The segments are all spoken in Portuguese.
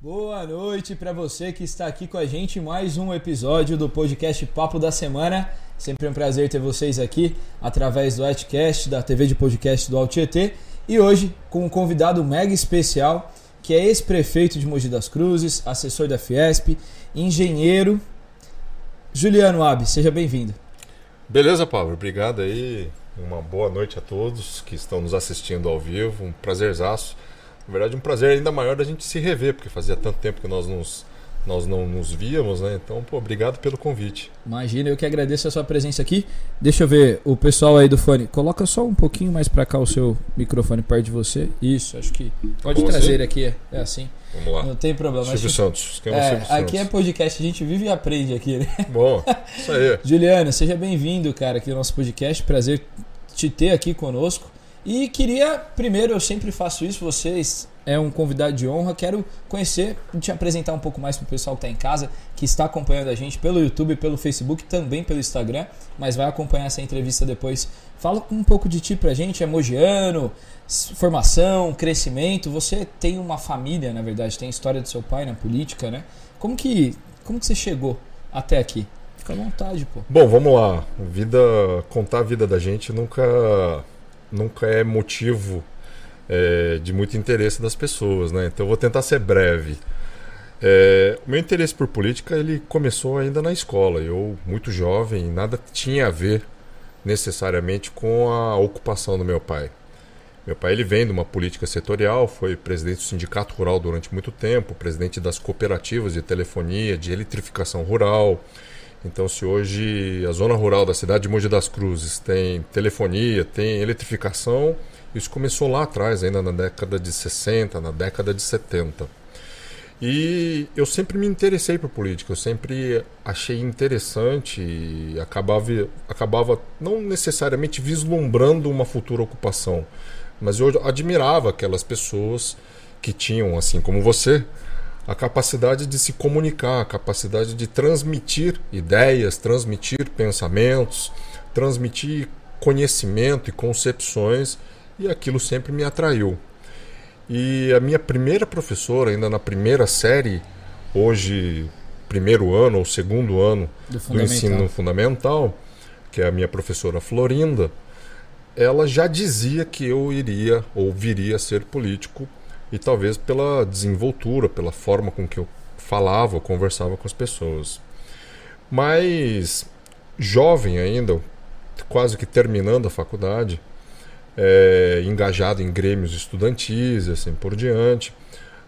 Boa noite para você que está aqui com a gente mais um episódio do podcast Papo da Semana. Sempre um prazer ter vocês aqui através do Atcast, da TV de podcast do Altietê. E hoje com um convidado mega especial, que é ex-prefeito de Mogi das Cruzes, assessor da Fiesp, engenheiro. Juliano Ab, seja bem-vindo. Beleza, Pablo. Obrigado aí. Uma boa noite a todos que estão nos assistindo ao vivo. Um prazerzaço na verdade, um prazer ainda maior da gente se rever, porque fazia tanto tempo que nós, nos, nós não nos víamos, né? Então, pô, obrigado pelo convite. Imagina, eu que agradeço a sua presença aqui. Deixa eu ver, o pessoal aí do fone, coloca só um pouquinho mais para cá o seu microfone perto de você. Isso, acho que pode Como trazer aqui, é, é assim. Vamos lá. Não tem problema. Silvio Santos. Quem é, é Silvio aqui é podcast, a gente vive e aprende aqui, né? Bom, isso aí. Juliana, seja bem-vindo, cara, aqui no nosso podcast. Prazer te ter aqui conosco. E queria, primeiro, eu sempre faço isso, vocês é um convidado de honra, quero conhecer e te apresentar um pouco mais para o pessoal que está em casa, que está acompanhando a gente pelo YouTube, pelo Facebook, também pelo Instagram, mas vai acompanhar essa entrevista depois. Fala um pouco de ti para a gente, é mogiano, formação, crescimento, você tem uma família, na verdade, tem a história do seu pai na política, né? Como que, como que você chegou até aqui? Fica à vontade, pô. Bom, vamos lá. Vida, contar a vida da gente nunca nunca é motivo é, de muito interesse das pessoas, né? Então eu vou tentar ser breve. É, o meu interesse por política ele começou ainda na escola. Eu muito jovem, nada tinha a ver necessariamente com a ocupação do meu pai. Meu pai ele vem de uma política setorial, foi presidente do sindicato rural durante muito tempo, presidente das cooperativas de telefonia, de eletrificação rural. Então, se hoje a zona rural da cidade de Mogi das Cruzes tem telefonia, tem eletrificação, isso começou lá atrás, ainda na década de 60, na década de 70. E eu sempre me interessei por política, eu sempre achei interessante e acabava, acabava não necessariamente vislumbrando uma futura ocupação, mas eu admirava aquelas pessoas que tinham, assim como você, a capacidade de se comunicar, a capacidade de transmitir ideias, transmitir pensamentos, transmitir conhecimento e concepções, e aquilo sempre me atraiu. E a minha primeira professora, ainda na primeira série, hoje primeiro ano ou segundo ano do, do ensino fundamental, que é a minha professora Florinda, ela já dizia que eu iria ou viria a ser político e talvez pela desenvoltura, pela forma com que eu falava, conversava com as pessoas. Mas jovem ainda, quase que terminando a faculdade, é, engajado em grêmios estudantis e assim por diante,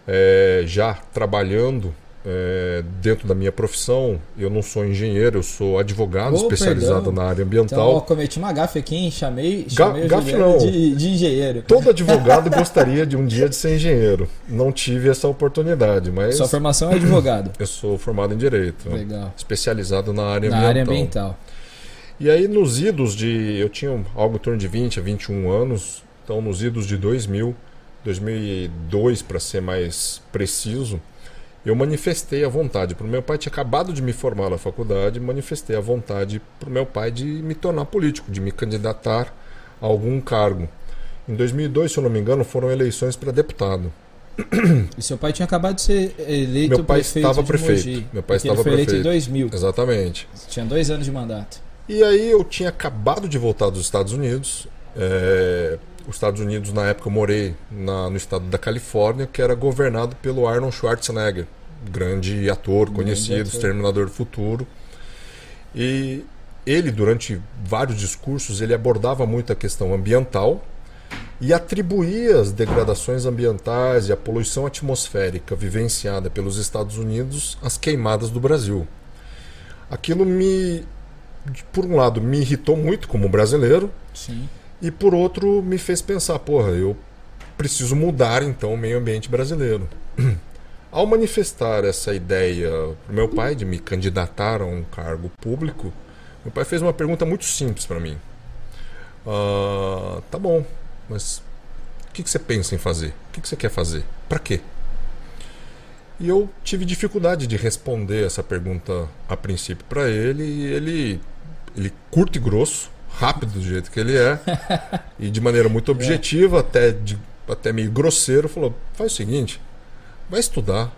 é, já trabalhando é, dentro da minha profissão, eu não sou engenheiro, eu sou advogado oh, especializado perdão. na área ambiental. Então, eu cometi uma gafe aqui, hein? chamei, chamei Ga. De, de, engenheiro. Todo advogado gostaria de um dia de ser engenheiro. Não tive essa oportunidade, mas... Sua formação é advogado? Eu sou formado em Direito. Legal. Especializado na área na ambiental. área ambiental. E aí nos idos de... Eu tinha algo em torno de 20 a 21 anos, então nos idos de 2000, 2002 para ser mais preciso eu manifestei a vontade para o meu pai, tinha acabado de me formar na faculdade, manifestei a vontade para o meu pai de me tornar político, de me candidatar a algum cargo. Em 2002, se eu não me engano, foram eleições para deputado. E seu pai tinha acabado de ser eleito meu pai prefeito estava prefeito. Mogi, meu pai estava ele foi prefeito. eleito em 2000. Exatamente. Tinha dois anos de mandato. E aí eu tinha acabado de voltar dos Estados Unidos. É, os Estados Unidos, na época, eu morei na, no estado da Califórnia, que era governado pelo Arnold Schwarzenegger, grande ator grande conhecido, ator. Exterminador do Futuro. E ele, durante vários discursos, ele abordava muito a questão ambiental e atribuía as degradações ambientais e a poluição atmosférica vivenciada pelos Estados Unidos às queimadas do Brasil. Aquilo me, por um lado, me irritou muito como brasileiro. Sim e por outro, me fez pensar, porra, eu preciso mudar então o meio ambiente brasileiro. Ao manifestar essa ideia para meu pai de me candidatar a um cargo público, meu pai fez uma pergunta muito simples para mim. Ah, tá bom, mas o que, que, você pensa em fazer? O que, que você quer fazer? Para quê? E eu tive dificuldade de responder essa pergunta a princípio para ele, e ele, ele curto e grosso, rápido do jeito que ele é, e de maneira muito é. objetiva, até, de, até meio grosseiro, falou: faz o seguinte, vai estudar,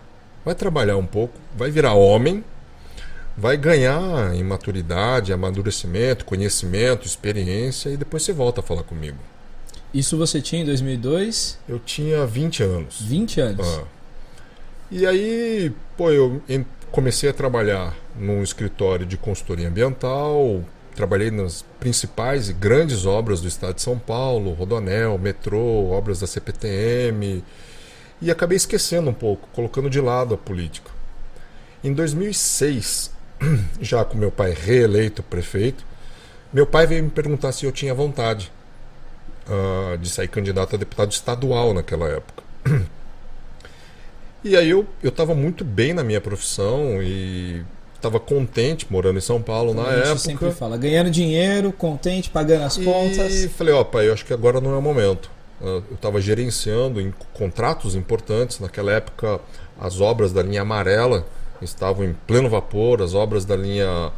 vai trabalhar um pouco, vai virar homem, vai ganhar em maturidade, amadurecimento, conhecimento, experiência e depois você volta a falar comigo. Isso você tinha em 2002? Eu tinha 20 anos. 20 anos. Ah. E aí, pô, eu comecei a trabalhar num escritório de consultoria ambiental, trabalhei nas principais e grandes obras do estado de São Paulo, Rodonel, metrô, obras da CPTM, e acabei esquecendo um pouco, colocando de lado a política. Em 2006, já com meu pai reeleito prefeito, meu pai veio me perguntar se eu tinha vontade uh, de sair candidato a deputado estadual naquela época. E aí eu estava muito bem na minha profissão e estava contente morando em São Paulo Como na a gente época. sempre fala, ganhando dinheiro, contente, pagando as e contas. E falei, ó, pai, eu acho que agora não é o momento. Eu estava gerenciando em contratos importantes. Naquela época, as obras da linha amarela estavam em pleno vapor, as obras da linha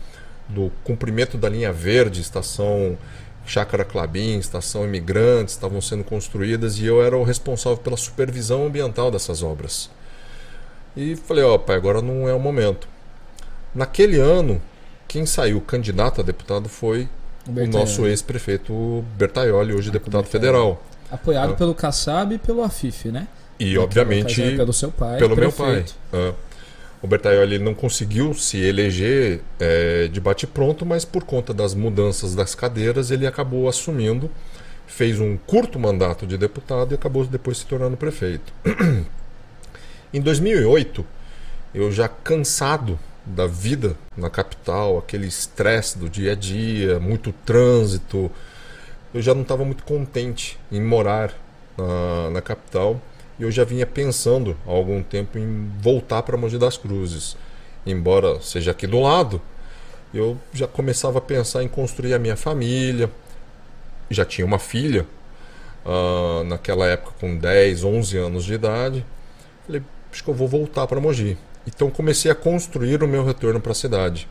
do cumprimento da linha verde, estação Chácara Clabim, estação Imigrantes, estavam sendo construídas e eu era o responsável pela supervisão ambiental dessas obras. E falei, ó, pai, agora não é o momento. Naquele ano, quem saiu candidato a deputado foi o, o nosso ex-prefeito Bertaioli, hoje ah, deputado federal. Apoiado ah. pelo Kassab e pelo Afif, né? E, obviamente, pelo seu pai. Pelo prefeito. meu pai. Ah. O Bertaioli não conseguiu se eleger é, de bate-pronto, mas por conta das mudanças das cadeiras, ele acabou assumindo, fez um curto mandato de deputado e acabou depois se tornando prefeito. Em 2008, eu já cansado da vida na capital, aquele estresse do dia a dia, muito trânsito, eu já não estava muito contente em morar na, na, capital e eu já vinha pensando há algum tempo em voltar para Mogi das Cruzes. Embora seja aqui do lado, eu já começava a pensar em construir a minha família. Já tinha uma filha, uh, naquela época com 10, 11 anos de idade. Falei, acho que eu vou voltar para Mogi. Então comecei a construir o meu retorno para a cidade.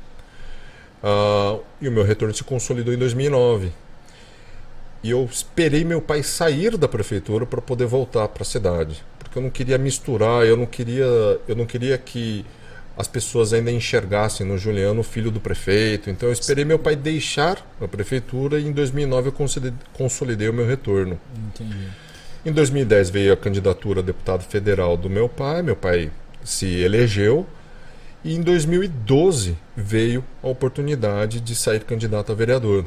Uh, e o meu retorno se consolidou em 2009. E eu esperei meu pai sair da prefeitura para poder voltar para a cidade, porque eu não queria misturar, eu não queria, eu não queria que as pessoas ainda enxergassem no Juliano o filho do prefeito. Então eu esperei meu pai deixar a prefeitura e em 2009 eu consolidei o meu retorno. Entendi. Em 2010 veio a candidatura a deputado federal do meu pai, meu pai se elegeu. E em 2012 veio a oportunidade de sair candidato a vereador.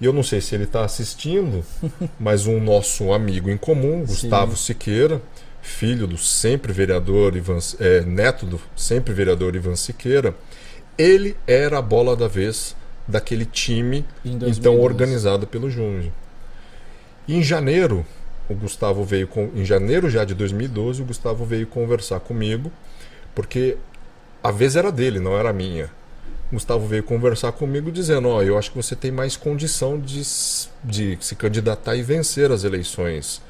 E eu não sei se ele está assistindo, mas um nosso amigo em comum, Gustavo Sim. Siqueira, filho do sempre vereador Ivan, é, neto do sempre vereador Ivan Siqueira, ele era a bola da vez daquele time então organizado pelo Junge. Em janeiro o Gustavo veio com, em janeiro já de 2012, o Gustavo veio conversar comigo, porque a vez era dele, não era minha. O Gustavo veio conversar comigo dizendo: Ó, oh, eu acho que você tem mais condição de, de se candidatar e vencer as eleições.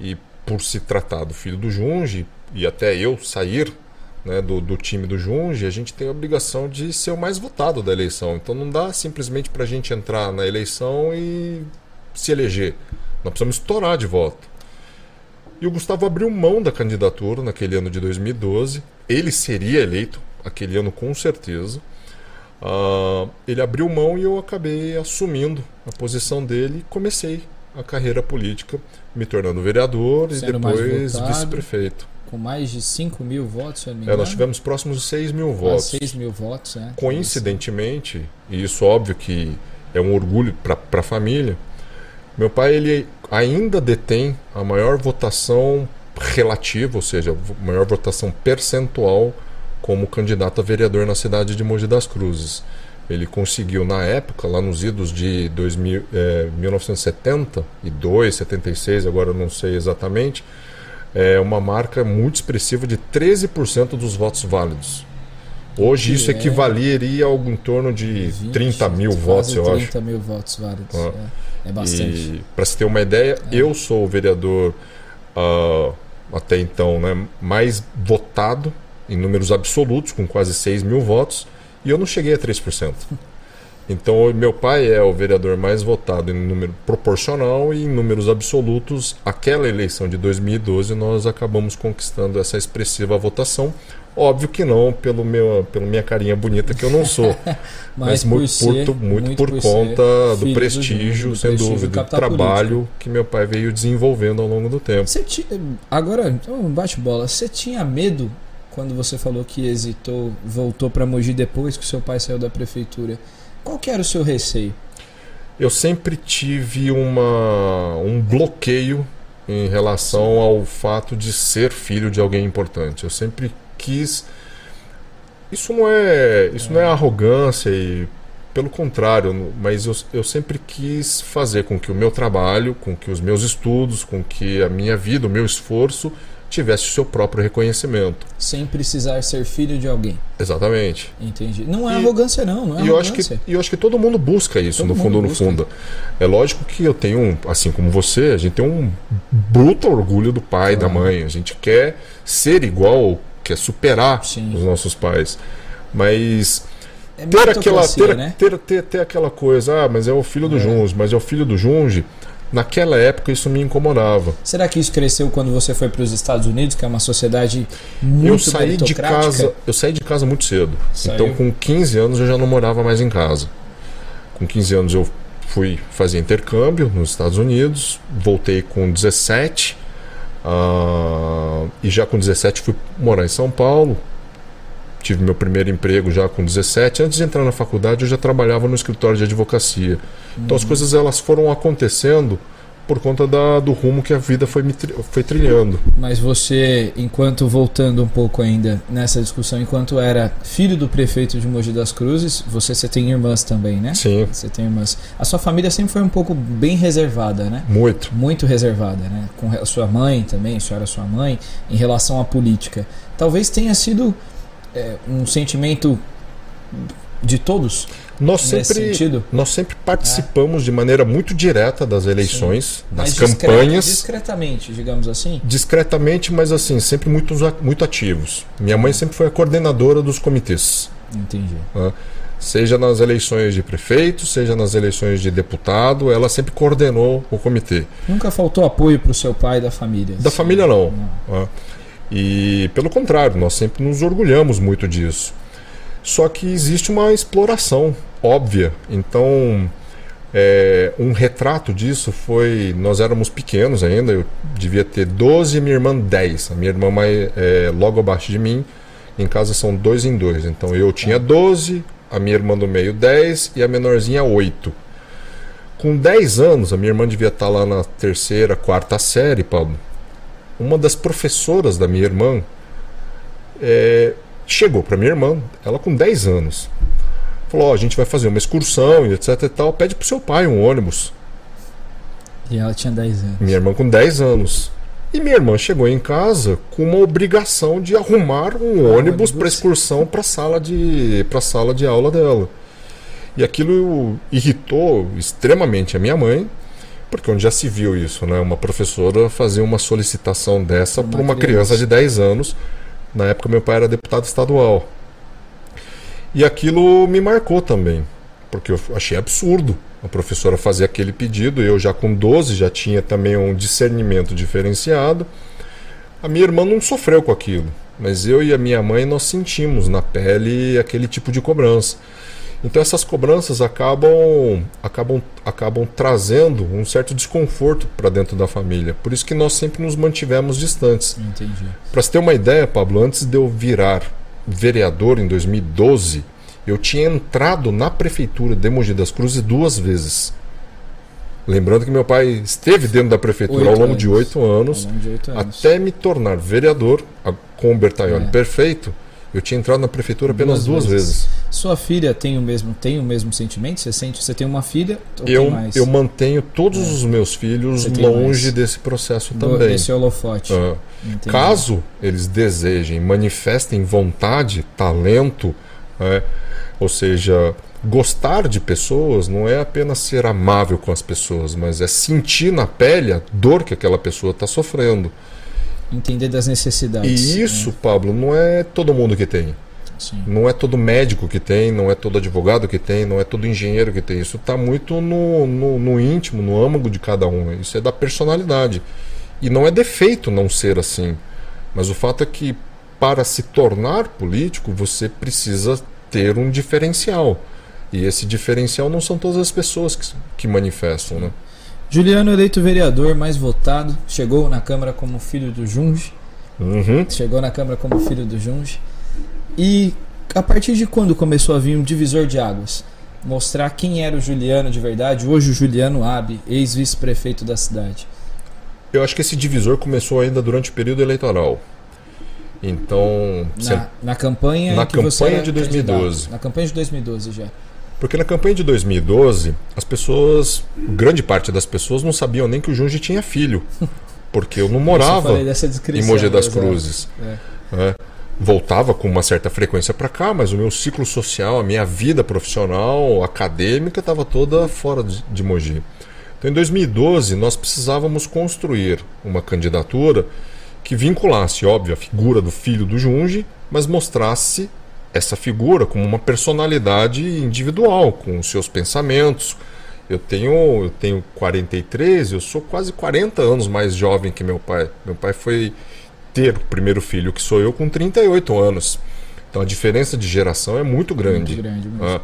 E por se tratar do filho do Junge, e até eu sair né, do, do, time do Junge, a gente tem a obrigação de ser o mais votado da eleição. Então não dá simplesmente para a gente entrar na eleição e se eleger. Nós precisamos estourar de voto. E o Gustavo abriu mão da candidatura naquele ano de 2012. Ele seria eleito aquele ano com certeza. Uh, ele abriu mão e eu acabei assumindo a posição dele e comecei a carreira política, me tornando vereador Sendo e depois vice-prefeito. Com mais de 5 mil votos, se eu. É, nós tivemos próximos de 6 mil votos. 6 mil votos, é. Coincidentemente, e isso óbvio que é um orgulho para a família, meu pai ele ainda detém a maior votação relativa, ou seja, a maior votação percentual como candidato a vereador na cidade de Mogi das Cruzes. Ele conseguiu, na época, lá nos idos de 2000, é, 1972, 76, agora não sei exatamente, é uma marca muito expressiva de 13% dos votos válidos. Hoje isso é equivaleria a algo em torno de 20, 30 mil votos, eu 30 acho. 30 mil votos válidos. Ah. É. É bastante. Para se ter uma ideia, é. eu sou o vereador uh, até então né, mais votado em números absolutos, com quase 6 mil votos, e eu não cheguei a 3%. Então, meu pai é o vereador mais votado em número proporcional e em números absolutos. Aquela eleição de 2012, nós acabamos conquistando essa expressiva votação. Óbvio que não, pelo meu, pela minha carinha bonita que eu não sou, mas, mas muito, por, muito, muito por, por conta do prestígio, do sem prestígio, dúvida, do trabalho político. que meu pai veio desenvolvendo ao longo do tempo. Você agora, então, bate bola. Você tinha medo quando você falou que hesitou, voltou para Mogi depois que seu pai saiu da prefeitura? Qual que era o seu receio? Eu sempre tive uma, um bloqueio em relação ao fato de ser filho de alguém importante. Eu sempre quis. Isso não é, isso é. não é arrogância e pelo contrário, mas eu, eu sempre quis fazer com que o meu trabalho, com que os meus estudos, com que a minha vida, o meu esforço tivesse o seu próprio reconhecimento. Sem precisar ser filho de alguém. Exatamente. Entendi. Não é e, arrogância, não. não é e eu acho que E eu acho que todo mundo busca isso, todo no fundo, no fundo. É lógico que eu tenho, um, assim como você, a gente tem um bruto orgulho do pai e da mãe. A gente quer ser igual quer superar Sim. os nossos pais. Mas é ter aquela ter, né? ter, ter, ter, aquela coisa, ah, mas é o filho do é. Junge, mas é o filho do Junge. Naquela época isso me incomodava. Será que isso cresceu quando você foi para os Estados Unidos, que é uma sociedade muito eu saí de casa Eu saí de casa muito cedo. Saiu. Então com 15 anos eu já não morava mais em casa. Com 15 anos eu fui fazer intercâmbio nos Estados Unidos, voltei com 17 Uh, e já com 17 fui morar em São Paulo. Tive meu primeiro emprego já com 17. Antes de entrar na faculdade, eu já trabalhava no escritório de advocacia. Uhum. Então as uhum. coisas elas foram acontecendo por conta da, do rumo que a vida foi, me, foi trilhando. Mas você, enquanto voltando um pouco ainda nessa discussão, enquanto era filho do prefeito de Mogi das Cruzes, você, você tem irmãs também, né? Sim. Você tem irmãs. A sua família sempre foi um pouco bem reservada, né? Muito. Muito reservada, né? Com a sua mãe também, a senhora sua mãe, em relação à política. Talvez tenha sido é, um sentimento de todos nós sempre, nós sempre participamos é. de maneira muito direta das eleições, Sim. das mas campanhas. Discretamente, digamos assim? Discretamente, mas assim, sempre muito, muito ativos. Minha mãe sempre foi a coordenadora dos comitês. Entendi. Né? Seja nas eleições de prefeito, seja nas eleições de deputado, ela sempre coordenou o comitê. Nunca faltou apoio para o seu pai da família? Da família, não. não. Né? E pelo contrário, nós sempre nos orgulhamos muito disso. Só que existe uma exploração óbvia. Então, é, um retrato disso foi. Nós éramos pequenos ainda, eu devia ter 12 e minha irmã 10. A minha irmã mais, é, logo abaixo de mim. Em casa são dois em dois. Então eu tinha 12, a minha irmã do meio 10 e a menorzinha 8. Com 10 anos, a minha irmã devia estar lá na terceira, quarta série, Pablo. Uma das professoras da minha irmã é, Chegou para minha irmã, ela com 10 anos. Falou: oh, a gente vai fazer uma excursão e etc e tal. Pede pro seu pai um ônibus. E ela tinha 10 anos. Minha irmã com 10 anos. E minha irmã chegou em casa com uma obrigação de arrumar um ah, ônibus para excursão para sala de para sala de aula dela. E aquilo irritou extremamente a minha mãe, porque onde já se viu isso, né? Uma professora fazer uma solicitação dessa para uma criança. criança de 10 anos na época, meu pai era deputado estadual. E aquilo me marcou também, porque eu achei absurdo a professora fazer aquele pedido. Eu, já com 12, já tinha também um discernimento diferenciado. A minha irmã não sofreu com aquilo, mas eu e a minha mãe nós sentimos na pele aquele tipo de cobrança. Então essas cobranças acabam, acabam, acabam trazendo um certo desconforto para dentro da família. Por isso que nós sempre nos mantivemos distantes. Entendi. Para você ter uma ideia, Pablo, antes de eu virar vereador em 2012, eu tinha entrado na prefeitura de Mogi das Cruzes duas vezes. Lembrando que meu pai esteve dentro da prefeitura ao longo, de oito anos, anos, até me tornar vereador com o Bertaioli é. perfeito eu tinha entrado na prefeitura apenas duas, duas vezes. vezes. Sua filha tem o mesmo tem o mesmo sentimento? Você sente? Você tem uma filha? eu eu mantenho todos é. os meus filhos longe desse processo Do, também. Desse holofote. Uh, caso eles desejem, manifestem vontade, talento, é, ou seja, gostar de pessoas não é apenas ser amável com as pessoas, mas é sentir na pele a dor que aquela pessoa está sofrendo. Entender das necessidades. E isso, né? Pablo, não é todo mundo que tem. Sim. Não é todo médico que tem, não é todo advogado que tem, não é todo engenheiro que tem. Isso está muito no, no, no, íntimo, no âmago de cada um. Isso é da personalidade. E não é defeito não ser assim. Mas o fato é que para se tornar político, você precisa ter um diferencial. E esse diferencial não são todas as pessoas que, que manifestam. Né? Juliano, eleito vereador mais votado, chegou na Câmara como filho do Junge. Uhum. Chegou na Câmara como filho do Junge. E a partir de quando começou a vir um divisor de águas? Mostrar quem era o Juliano de verdade, hoje o Juliano Abe, ex-vice-prefeito da cidade. Eu acho que esse divisor começou ainda durante o período eleitoral. Então. Na, na campanha na campanha de 2012. Candidato. Na campanha de 2012 já. Porque na campanha de 2012, as pessoas, grande parte das pessoas não sabiam nem que o Junge tinha filho. Porque eu não morava eu em Mogi das Cruzes. É. É. Voltava com uma certa frequência para cá, mas o meu ciclo social, a minha vida profissional, acadêmica, estava toda fora de Mogi. Então, em 2012, nós precisávamos construir uma candidatura que vinculasse, óbvio, a figura do filho do Junge, mas mostrasse essa figura como uma personalidade individual, com os seus pensamentos. Eu tenho, eu tenho 43, eu sou quase 40 anos mais jovem que meu pai. Meu pai foi ter o primeiro filho, que sou eu, com 38 anos. Então a diferença de geração é muito grande. Muito grande mesmo. Ah,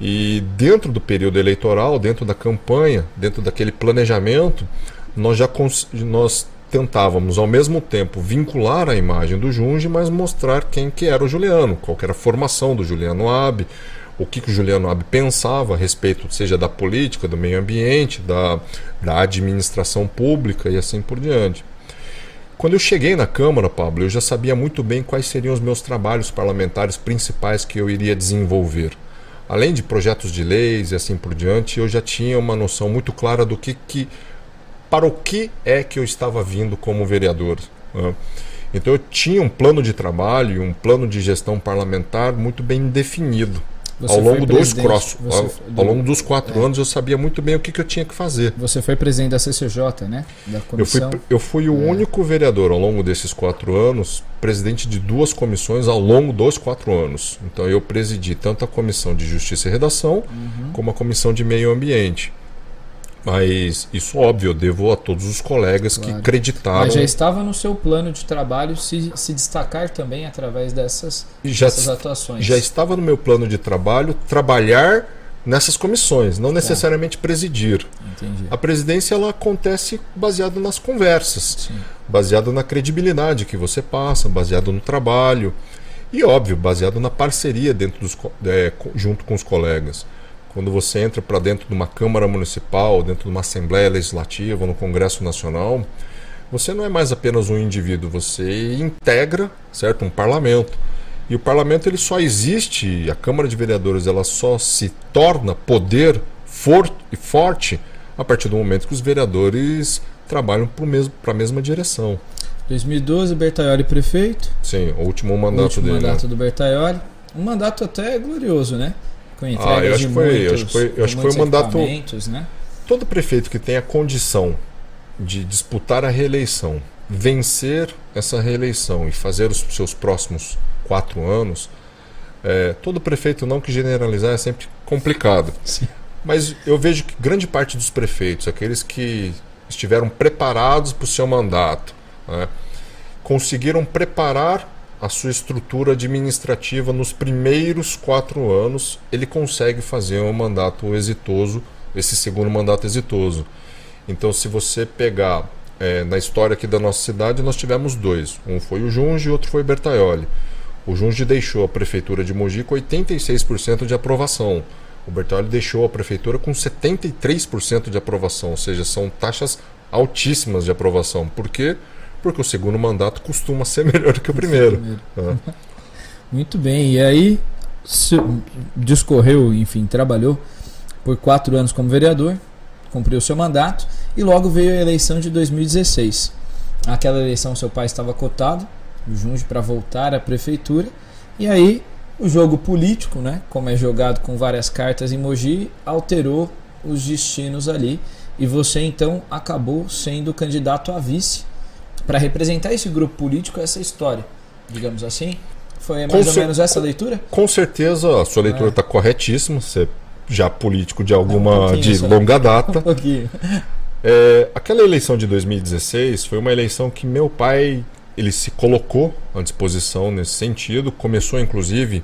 e dentro do período eleitoral, dentro da campanha, dentro daquele planejamento, nós já nós tentávamos ao mesmo tempo vincular a imagem do Junge, mas mostrar quem que era o Juliano, qual era a formação do Juliano Abbe, o que, que o Juliano Abbe pensava a respeito, seja da política, do meio ambiente, da, da administração pública e assim por diante. Quando eu cheguei na Câmara, Pablo, eu já sabia muito bem quais seriam os meus trabalhos parlamentares principais que eu iria desenvolver. Além de projetos de leis e assim por diante, eu já tinha uma noção muito clara do que, que para o que é que eu estava vindo como vereador. Né? Então eu tinha um plano de trabalho, um plano de gestão parlamentar muito bem definido. Você ao longo dos cross, ao, ao, longo dos quatro é. anos eu sabia muito bem o que, que, eu tinha que fazer. Você foi presidente da CCJ, né? Da comissão. Eu fui, eu fui o é. único vereador ao longo desses quatro anos, presidente de duas comissões ao longo dos quatro anos. Então eu presidi tanto a comissão de Justiça e Redação uhum. como a comissão de Meio Ambiente. Mas isso, óbvio, eu devo a todos os colegas claro. que acreditaram. Mas já estava no seu plano de trabalho se, se destacar também através dessas, já, dessas atuações. Já estava no meu plano de trabalho trabalhar nessas comissões, não tá. necessariamente presidir. Entendi. A presidência ela acontece baseado nas conversas, Sim. baseado na credibilidade que você passa, baseado no trabalho e, óbvio, baseado na parceria dentro dos, é, junto com os colegas. Quando você entra para dentro de uma Câmara Municipal, dentro de uma Assembleia Legislativa, no Congresso Nacional, você não é mais apenas um indivíduo, você integra, certo, um parlamento. E o parlamento ele só existe, a Câmara de Vereadores ela só se torna poder forte e forte a partir do momento que os vereadores trabalham para a mesma direção. 2012, Bertaioli prefeito. Sim, o último mandato o último dele. Né? mandato né? do Bertaioli. Um mandato até glorioso, né? Com entrega ah, eu acho que foi, muitos, acho que foi, eu acho que foi um mandato. Né? Todo prefeito que tem a condição de disputar a reeleição, vencer essa reeleição e fazer os seus próximos quatro anos, é, todo prefeito, não que generalizar, é sempre complicado. Sim. Mas eu vejo que grande parte dos prefeitos, aqueles que estiveram preparados para o seu mandato, né, conseguiram preparar a sua estrutura administrativa nos primeiros quatro anos, ele consegue fazer um mandato exitoso, esse segundo mandato exitoso. Então, se você pegar é, na história aqui da nossa cidade, nós tivemos dois. Um foi o Junge e outro foi o Bertaioli. O Junge deixou a prefeitura de Mogi com 86% de aprovação. O Bertaioli deixou a prefeitura com 73% de aprovação, ou seja, são taxas altíssimas de aprovação. Porque porque o segundo mandato costuma ser melhor que o primeiro. Muito bem, e aí discorreu, enfim, trabalhou por quatro anos como vereador, cumpriu seu mandato e logo veio a eleição de 2016. Aquela eleição seu pai estava cotado, Junge, para voltar à prefeitura, e aí o jogo político, né, como é jogado com várias cartas em Mogi, alterou os destinos ali e você então acabou sendo candidato a vice para representar esse grupo político, essa história, digamos assim? Foi Com mais ou cer- menos essa leitura? Com certeza a sua leitura É. está corretíssima. Você já político de Um alguma pouquinho de longa data. Um pouquinho. É, aquela eleição de 2016 foi uma eleição que meu pai ele se colocou à disposição nesse sentido, começou inclusive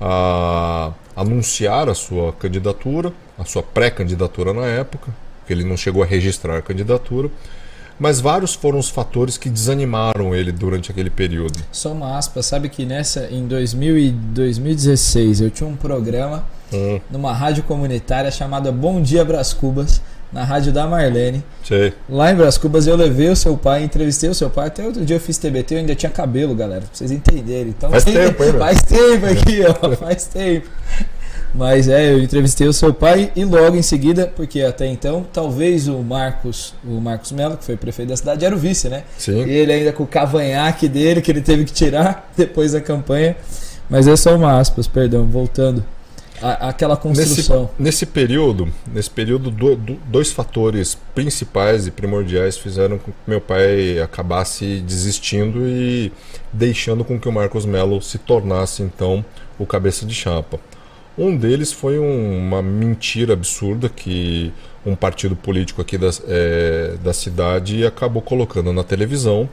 a anunciar a sua candidatura, a sua pré-candidatura na época, que ele não chegou a registrar a candidatura, mas vários foram os fatores que desanimaram ele durante aquele período. Só uma aspa, sabe que nessa, em 2000 e 2016, eu tinha um programa Hum, numa rádio comunitária chamada Bom Dia Brás Cubas, na rádio da Marlene. sei. Lá em Brás Cubas eu levei o seu pai, entrevistei o seu pai. Até outro dia eu fiz TBT, eu ainda tinha cabelo, galera, pra vocês entenderem. Então, Faz tempo, hein? Faz tempo aqui, ó, faz tempo. Mas é, eu entrevistei o seu pai e logo em seguida, porque até então, talvez o Marcos, o Marcos Melo, que foi prefeito da cidade, era o vice, né? Sim. E ele ainda com o cavanhaque dele, que ele teve que tirar depois da campanha. Mas é só uma aspas, perdão, voltando. A- aquela Nesse, construção. nesse período, nesse período, do- do- dois fatores principais e primordiais fizeram com que meu pai acabasse desistindo e deixando com que o Marcos Melo se tornasse então o cabeça de chapa. Um deles foi um- uma mentira absurda que um partido político aqui da, eh, da cidade acabou colocando na televisão,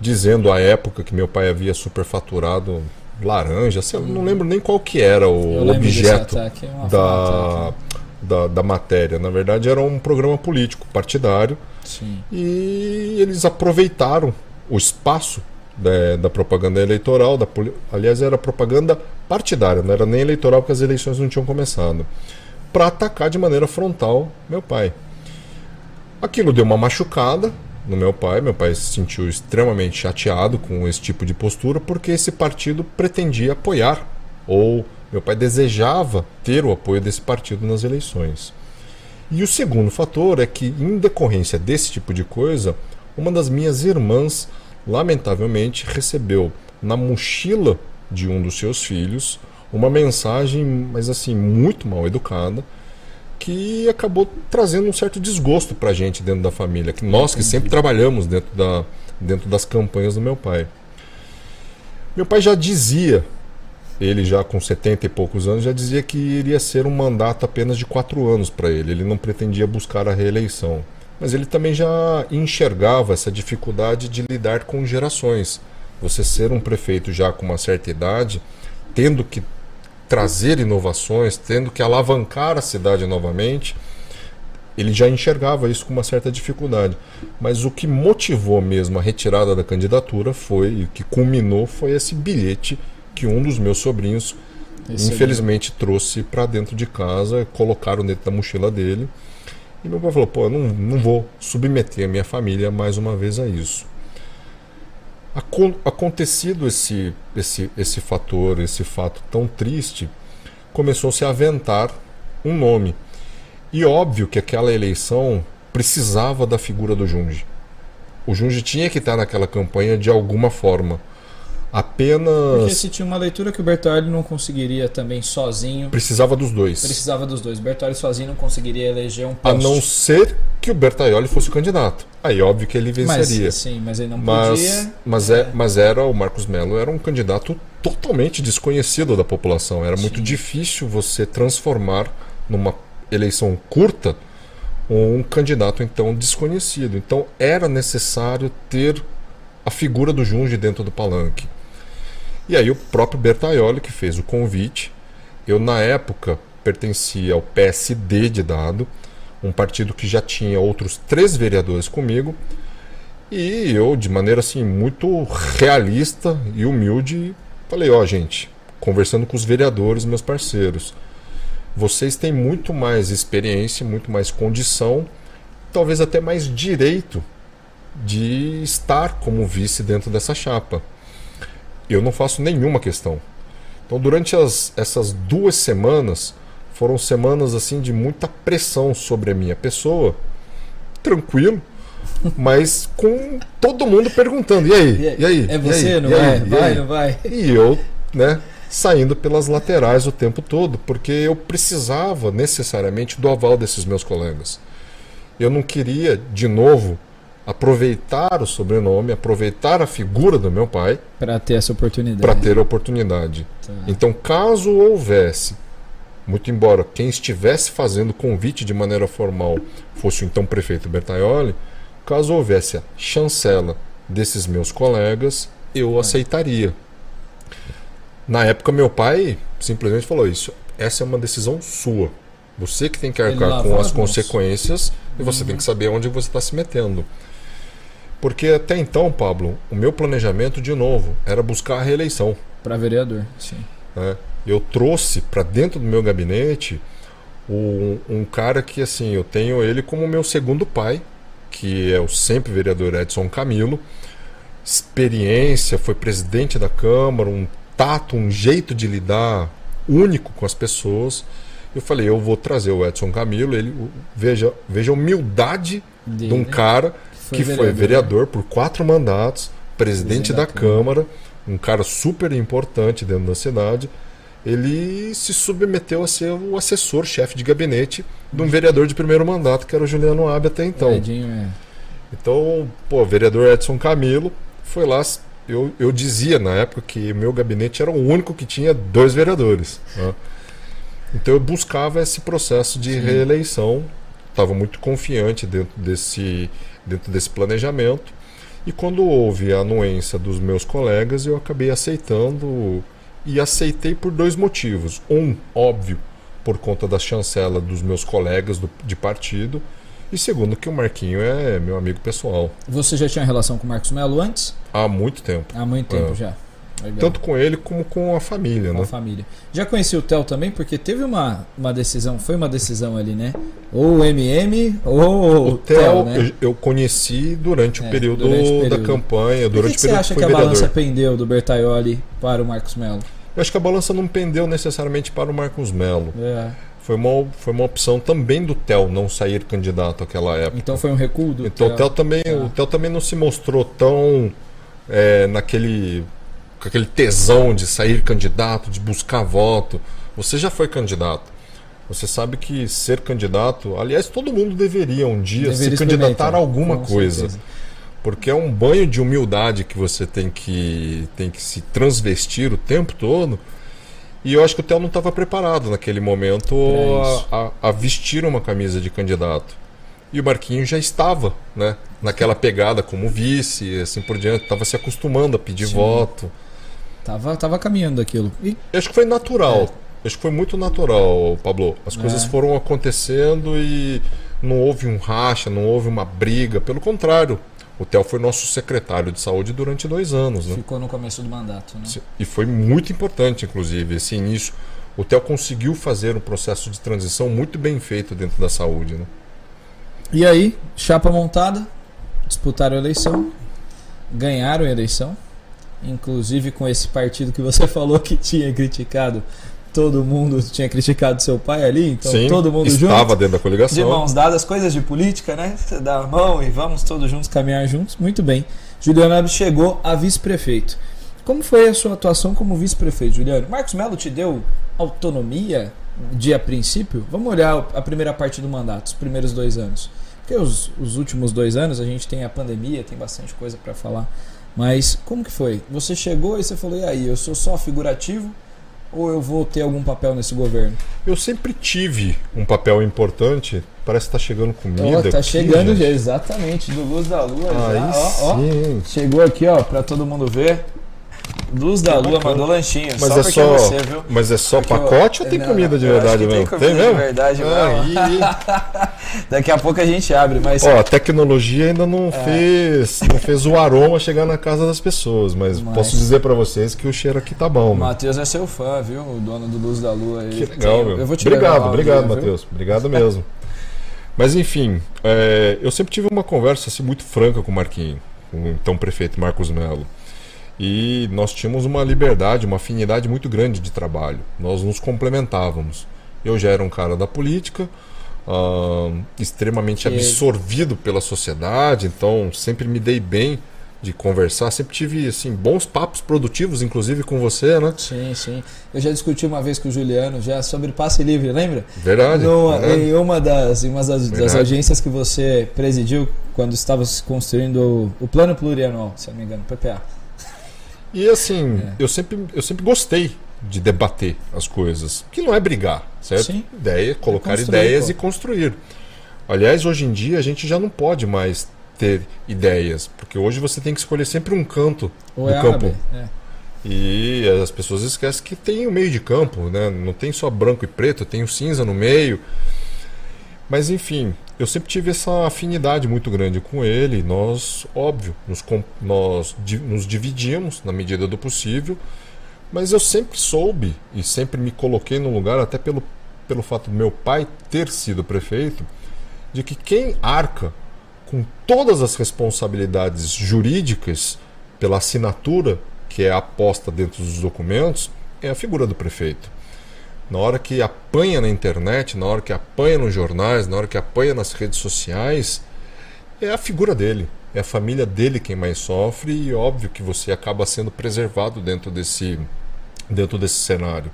dizendo à época que meu pai havia superfaturado laranja, lá, não lembro nem qual que era Eu o objeto ataque, é da, da, da matéria. Na verdade, era um programa político, partidário. Sim. e eles aproveitaram o espaço da, da propaganda eleitoral, da, aliás, era propaganda partidária, não era nem eleitoral porque as eleições não tinham começado, para atacar de maneira frontal meu pai. Aquilo deu uma machucada no meu pai, meu pai se sentiu extremamente chateado com esse tipo de postura porque esse partido pretendia apoiar ou meu pai desejava ter o apoio desse partido nas eleições. E o segundo fator é que, em decorrência desse tipo de coisa, uma das minhas irmãs, lamentavelmente, recebeu na mochila de um dos seus filhos uma mensagem, mas assim, muito mal educada, que acabou trazendo um certo desgosto pra gente dentro da família. Que nós que sempre trabalhamos dentro, da, dentro das campanhas do meu pai. Meu pai já dizia, ele já com 70 e poucos anos, já dizia que iria ser um mandato apenas de quatro anos para ele. Ele não pretendia buscar a reeleição. Mas ele também já enxergava essa dificuldade de lidar com gerações. Você ser um prefeito já com uma certa idade, tendo que trazer inovações, tendo que alavancar a cidade novamente, ele já enxergava isso com uma certa dificuldade. Mas o que motivou mesmo a retirada da candidatura foi, e o que culminou foi esse bilhete que um dos meus sobrinhos, Esse infelizmente, trouxe para dentro de casa, colocaram dentro da mochila dele. E meu pai falou: pô, eu não, não vou submeter a minha família mais uma vez a isso. Acon- acontecido esse, esse, esse fator, esse fato tão triste, começou-se a aventar um nome. E óbvio que aquela eleição precisava da figura do Junge. O Junge tinha que estar naquela campanha de alguma forma. Apenas Porque se tinha uma leitura que o Bertolli não conseguiria também sozinho. precisava dos dois. Precisava dos dois. O Bertolli sozinho não conseguiria eleger um A poste. não ser que o Bertaioli fosse o candidato. Aí óbvio que ele venceria. Mas, sim, mas ele não Mas, podia. mas, é, mas era o Marcos Melo era um candidato totalmente desconhecido da população. Era muito Sim. difícil você transformar numa eleição curta um candidato então desconhecido. Então era necessário ter a figura do Junge dentro do palanque. E aí o próprio Bertaioli que fez o convite. Eu na época pertencia ao PSD de Dado, um partido que já tinha outros três vereadores comigo. E eu, de maneira assim muito realista e humilde, falei: ó, gente, conversando com os vereadores, meus parceiros, vocês têm muito mais experiência, muito mais condição, talvez até mais direito de estar como vice dentro dessa chapa. Eu não faço nenhuma questão. Então, durante as, essas duas semanas, foram semanas assim de muita pressão sobre a minha pessoa, tranquilo, mas com todo mundo perguntando: e aí? E aí? É você, aí? não aí? é? E Vai, aí?" não vai? E eu, né, saindo pelas laterais o tempo todo, porque eu precisava necessariamente do aval desses meus colegas. Eu não queria, de novo, aproveitar o sobrenome, aproveitar a figura do meu pai Para ter essa oportunidade. para ter a oportunidade. Tá. Então, caso houvesse, muito embora quem estivesse fazendo convite de maneira formal fosse o então prefeito Bertaioli, caso houvesse a chancela desses meus colegas, eu aceitaria. Na época, meu pai simplesmente falou isso. Essa é uma decisão sua. Você que tem que arcar com as consequências e você tem que saber onde você está se metendo. Porque até então, Pablo, o meu planejamento, de novo, era buscar a reeleição. Para vereador, sim. né? Eu trouxe para dentro do meu gabinete um, um cara que, assim, eu tenho ele como meu segundo pai, que é o sempre vereador Edson Camilo. Experiência, foi presidente da Câmara, um tato, um jeito de lidar único com as pessoas. Eu falei, eu vou trazer o Edson Camilo, ele veja, veja a humildade de um Dele, cara que foi vereador por quatro mandatos, presidente da da Câmara. Câmara, um cara super importante dentro da cidade. Ele se submeteu a ser o assessor-chefe de gabinete de um vereador de primeiro mandato, que era o Juliano Abe até então. Edinho, é. Então, pô, o vereador Edson Camilo foi lá. Eu, eu dizia na época que meu gabinete era o único que tinha dois vereadores. né? Então eu buscava esse processo de Sim. reeleição, estava muito confiante dentro desse, dentro desse planejamento. E quando houve a anuência dos meus colegas, eu acabei aceitando e aceitei por dois motivos. Um, óbvio, por conta da chancela dos meus colegas do- de partido. E segundo, que o Marquinho é meu amigo pessoal. Você já tinha relação com o Marcos Melo antes? Há muito tempo. Há muito tempo É. já. Legal. Tanto com ele como com a família, com a né? família. Já conheci o Theo também, porque teve uma, uma decisão, foi uma decisão ali, né? Ou o MM ou O Theo Theo, né? eu, eu conheci durante, É, o período durante o da período. campanha, Por que, durante que o você período acha que que a balança pendeu do Bertaioli para o Marcos Melo? Eu acho que a balança não pendeu necessariamente para o Marcos Melo. É. Foi uma, foi uma opção também do Theo não sair candidato naquela época. Então foi um recuo do Então Theo. também, Tá. o Theo também não se mostrou tão é, naquele com aquele tesão de sair candidato, de buscar voto. Você já foi candidato. Você sabe que ser candidato, aliás, todo mundo deveria um dia Deveria se candidatar a alguma coisa. certeza. Porque é um banho de humildade que você tem que, tem que se transvestir o tempo todo. E eu acho que o Theo não estava preparado naquele momento a, a- a vestir uma camisa de candidato. E o Marquinhos já estava né, naquela pegada como vice assim por diante, estava se acostumando a pedir Sim. voto. Tava, tava caminhando aquilo. E acho que foi natural. Eu Acho que foi muito natural, Pablo. As coisas É. foram acontecendo e não houve um racha, não houve uma briga. Pelo contrário, o Theo foi nosso secretário de saúde durante dois anos, né? ficou no começo do mandato, né? E foi muito importante, inclusive, esse início. O Theo conseguiu fazer um processo de transição muito bem feito dentro da saúde, né? E aí, chapa montada, disputaram a eleição, ganharam a eleição, inclusive com esse partido que você falou que tinha criticado, todo mundo tinha criticado seu pai ali, então Sim, todo mundo estava junto. dentro da De coligação. mãos dadas, coisas de política, né? Você dá a mão e vamos todos juntos caminhar juntos. Muito bem. Juliano Alves chegou a vice-prefeito. Como foi a sua atuação como vice-prefeito, Juliano? Marcos Melo te deu autonomia de a princípio? Vamos olhar a primeira parte do mandato, os primeiros dois anos. Porque os, os últimos dois anos a gente tem a pandemia, tem bastante coisa para falar. Mas como que foi? Você chegou e você falou, e aí, eu sou só figurativo ou eu vou ter algum papel nesse governo? Eu sempre tive um papel importante. Parece que tá chegando comida. Ó, tá aqui, chegando gente. já, exatamente, do Luz da Lua Aí já, ó, ó. sim. Chegou aqui, ó, pra todo mundo ver. Luz da Lua mandou lanchinho, Mas só é só, você, viu? mas é só Porque eu- pacote ou tem Não, comida de eu verdade que mesmo? Tem comida de mesmo? verdade mesmo. Aí, Daqui a pouco a gente abre, mas ó, a tecnologia ainda não É. fez, não fez o aroma chegar na casa das pessoas, mas, Mas- posso dizer pra vocês que o cheiro aqui tá bom. o né? Matheus é seu fã, viu? O dono do Luz da Lua. Que Ele legal, tem- meu. Eu vou te obrigado, obrigado, dia, viu? Matheus. Obrigado mesmo. Mas enfim, é, eu sempre tive uma conversa assim, muito franca com o Marquinho, com o então prefeito Marcos Melo. E nós tínhamos uma liberdade, uma afinidade muito grande de trabalho. Nós nos complementávamos. Eu já era um cara da política, ah, extremamente Que- absorvido pela sociedade, então sempre me dei bem de conversar, sempre tive assim bons papos produtivos, inclusive com você, né? Sim, sim. Eu já discuti uma vez com o Juliano já sobre passe livre, lembra? Verdade. No, é. Em uma das, em uma das, das agências que você presidiu quando estava construindo o, o plano plurianual, se não me engano, PPA. E assim, é. eu, sempre, eu sempre gostei de debater as coisas, que não é brigar, certo? Sim. Ideia, colocar é ideias pô. e construir. Aliás, hoje em dia a gente já não pode mais ter ideias, porque hoje você tem que escolher sempre um canto Ou do é campo. É. E as pessoas esquecem que tem o meio de campo, né? Não tem só branco e preto, tem o cinza no meio. Mas enfim, eu sempre tive essa afinidade muito grande com ele. Nós, óbvio, nos, nós nos dividimos na medida do possível, mas eu sempre soube e sempre me coloquei no lugar, até pelo, pelo fato do meu pai ter sido prefeito, de que quem arca com todas as responsabilidades jurídicas pela assinatura que é aposta dentro dos documentos é a figura do prefeito. Na hora que apanha na internet, na hora que apanha nos jornais, na hora que apanha nas redes sociais, é a figura dele, é a família dele quem mais sofre e óbvio que você acaba sendo preservado dentro desse dentro desse cenário.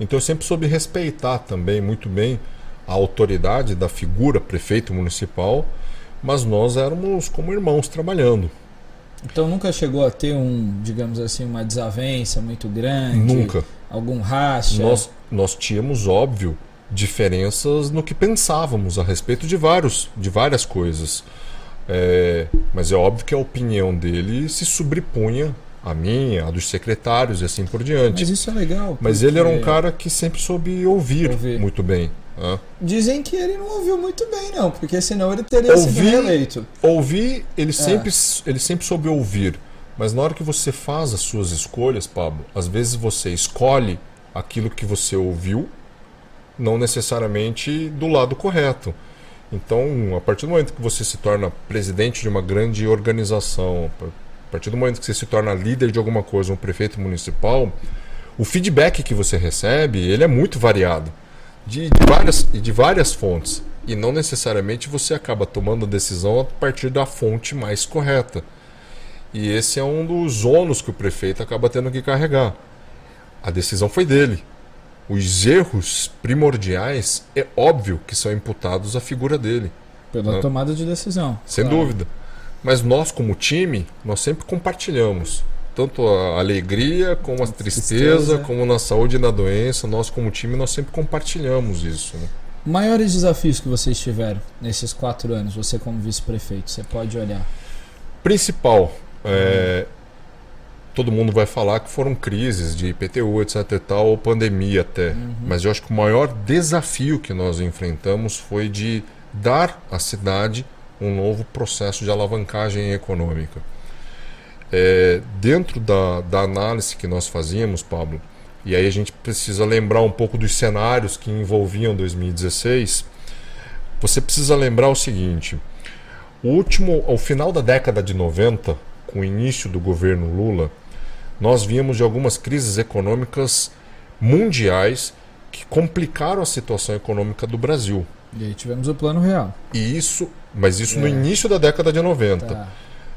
Então eu sempre soube respeitar também muito bem a autoridade da figura prefeito municipal mas nós éramos como irmãos trabalhando. Então nunca chegou a ter um, digamos assim, uma desavença muito grande? Nunca. Algum racha? Nós, nós tínhamos, óbvio, diferenças no que pensávamos a respeito de, vários, de várias coisas. É, mas é óbvio que a opinião dele se sobrepunha à minha, a dos secretários e assim por diante. Mas isso é legal. Mas ele era um cara que sempre soube ouvir, ouvir. muito bem. Dizem que ele não ouviu muito bem, não, porque senão ele teria ouvi, sido reeleito. Ouvir, ele, é. sempre, ele sempre soube ouvir. Mas na hora que você faz as suas escolhas, Pablo, às vezes você escolhe aquilo que você ouviu, não necessariamente do lado correto. Então, a partir do momento que você se torna presidente de uma grande organização, a partir do momento que você se torna líder de alguma coisa, um prefeito municipal, o feedback que você recebe, ele é muito variado de, de, várias, de várias fontes. E não necessariamente você acaba tomando a decisão a partir da fonte mais correta. E esse é um dos ônus que o prefeito acaba tendo que carregar. A decisão foi dele. Os erros primordiais é óbvio que são imputados à figura dele. Pela né? tomada de decisão. Sem claro. dúvida. Mas nós, como time, nós sempre compartilhamos tanto a alegria como a tristeza, tristeza, como na saúde e na doença, nós como time nós sempre compartilhamos isso. Né? Maiores desafios que vocês tiveram nesses quatro anos, você como vice-prefeito, você pode olhar? Principal, é, todo mundo vai falar que foram crises de IPTU, etc e tal, ou pandemia até. Uhum. Mas eu acho que o maior desafio que nós enfrentamos foi de dar à cidade um novo processo de alavancagem econômica. É, dentro da, da análise que nós fazíamos, Pablo, e aí a gente precisa lembrar um pouco dos cenários que envolviam 2016, você precisa lembrar o seguinte: o último, ao final da década de 90, com o início do governo Lula, nós víamos de algumas crises econômicas mundiais que complicaram a situação econômica do Brasil. E aí tivemos o plano real. E isso, mas isso é. no início da década de 90. Tá.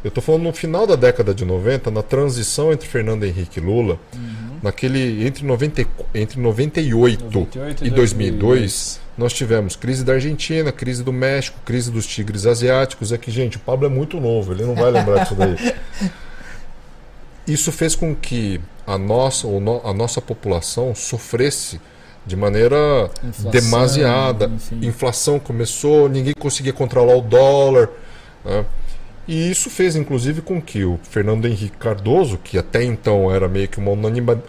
Eu estou falando no final da década de 90, na transição entre Fernando Henrique e Lula, uhum. naquele entre, 90, entre 98, 98 e 2002, 2002, nós tivemos crise da Argentina, crise do México, crise dos tigres asiáticos. É que, gente, o Pablo é muito novo, ele não vai lembrar disso daí. Isso fez com que a nossa, a nossa população sofresse de maneira Inflação, demasiada. Enfim. Inflação começou, ninguém conseguia controlar o dólar. Né? E isso fez, inclusive, com que o Fernando Henrique Cardoso, que até então era meio que uma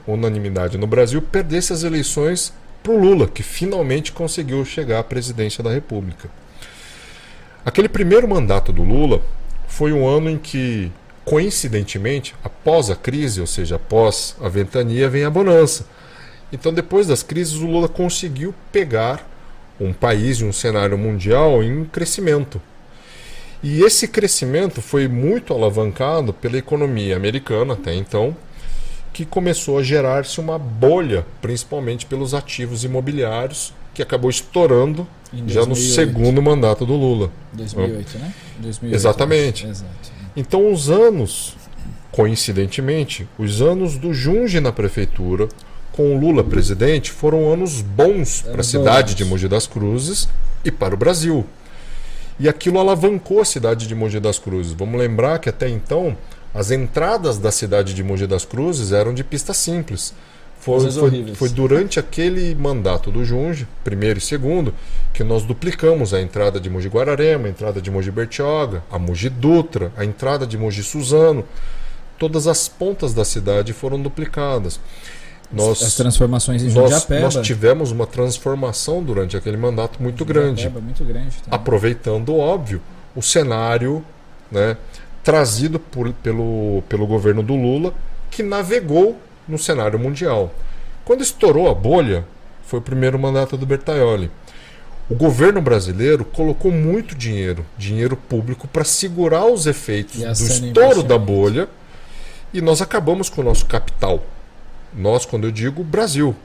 unanimidade no Brasil, perdesse as eleições para o Lula, que finalmente conseguiu chegar à presidência da República. Aquele primeiro mandato do Lula foi um ano em que, coincidentemente, após a crise, ou seja, após a ventania, vem a bonança. Então, depois das crises, o Lula conseguiu pegar um país e um cenário mundial em crescimento. E esse crescimento foi muito alavancado pela economia americana até então, que começou a gerar-se uma bolha, principalmente pelos ativos imobiliários, que acabou estourando já no segundo mandato do Lula. 2008, né? 2008, Exatamente. Exato. Então, os anos, coincidentemente, os anos do Junge na prefeitura, com o Lula presidente, foram anos bons para a cidade de Mogi das Cruzes e para o Brasil. E aquilo alavancou a cidade de Mogi das Cruzes. Vamos lembrar que até então as entradas da cidade de Mogi das Cruzes eram de pista simples. Foi, foi, foi, durante aquele mandato do Junge, primeiro e segundo, que nós duplicamos a entrada de Mogi Guararema, a entrada de Mogi Bertioga, a Mogi Dutra, a entrada de Mogi Suzano. Todas as pontas da cidade foram duplicadas. Nós, as transformações em nós, nós tivemos uma transformação durante aquele mandato muito grande, muito grande aproveitando, óbvio, o cenário né, trazido por, pelo, pelo governo do Lula, que navegou no cenário mundial. Quando estourou a bolha, foi o primeiro mandato do Bertaioli. O governo brasileiro colocou muito dinheiro, dinheiro público, para segurar os efeitos do estouro da bolha e nós acabamos com o nosso capital. Nós, quando eu digo Brasil.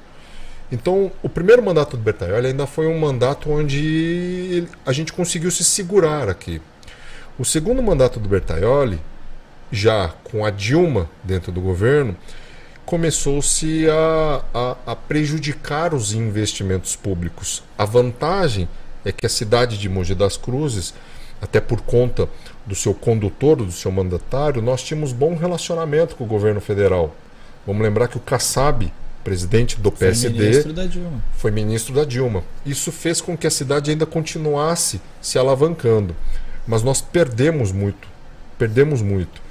Então, o primeiro mandato do Bertaioli ainda foi um mandato onde a gente conseguiu se segurar aqui. O segundo mandato do Bertaioli, já com a Dilma dentro do governo, começou-se a, a, a, prejudicar os investimentos públicos. A vantagem é que a cidade de Mogi das Cruzes, até por conta do seu condutor, do seu mandatário, nós tínhamos bom relacionamento com o governo federal. Vamos lembrar que o Kassab, presidente do PSD, foi ministro da Dilma. Foi ministro da Dilma. Isso fez com que a cidade ainda continuasse se alavancando. Mas nós perdemos muito. Perdemos muito.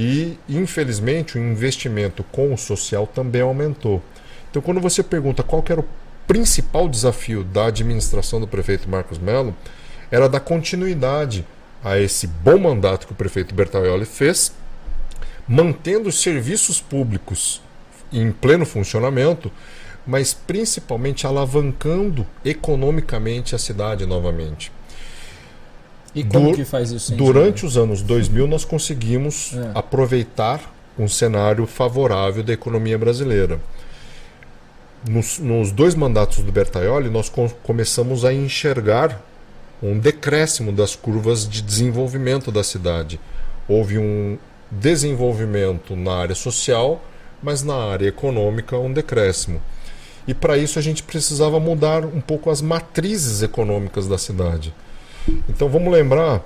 E, infelizmente, o investimento com o social também aumentou. Então, quando você pergunta qual era o principal desafio da administração do prefeito Marcos Melo, era dar continuidade a esse bom mandato que o prefeito Bertaioli fez, mantendo os serviços públicos em pleno funcionamento, mas principalmente alavancando economicamente a cidade novamente. E como que faz isso? Durante os anos 2000 nós conseguimos é. aproveitar um cenário favorável da economia brasileira. Nos, nos dois mandatos do Bertaioli nós com, começamos a enxergar um decréscimo das curvas de desenvolvimento da cidade. Houve um desenvolvimento na área social, mas na área econômica um decréscimo. E para isso a gente precisava mudar um pouco as matrizes econômicas da cidade. Então vamos lembrar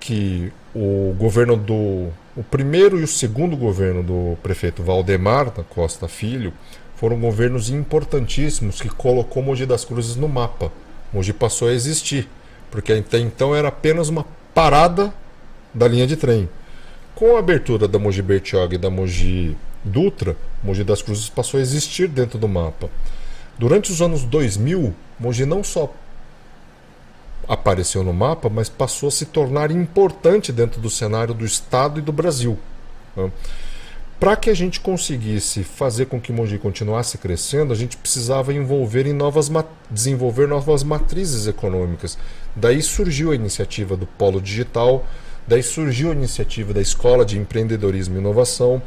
que o governo do. O primeiro e o segundo governo do prefeito Valdemar da Costa Filho foram governos importantíssimos que colocou Mogi das Cruzes no mapa. Mogi passou a existir, porque até então era apenas uma parada da linha de trem. Com a abertura da Mogi Bertioga e da Mogi Dutra, Mogi das Cruzes passou a existir dentro do mapa. Durante os anos 2000, Mogi não só apareceu no mapa, mas passou a se tornar importante dentro do cenário do Estado e do Brasil. Né? Para que a gente conseguisse fazer com que Mogi continuasse crescendo, a gente precisava envolver em novas desenvolver novas matrizes econômicas. Daí surgiu a iniciativa do Polo Digital, daí surgiu a iniciativa da Escola de Empreendedorismo e Inovação.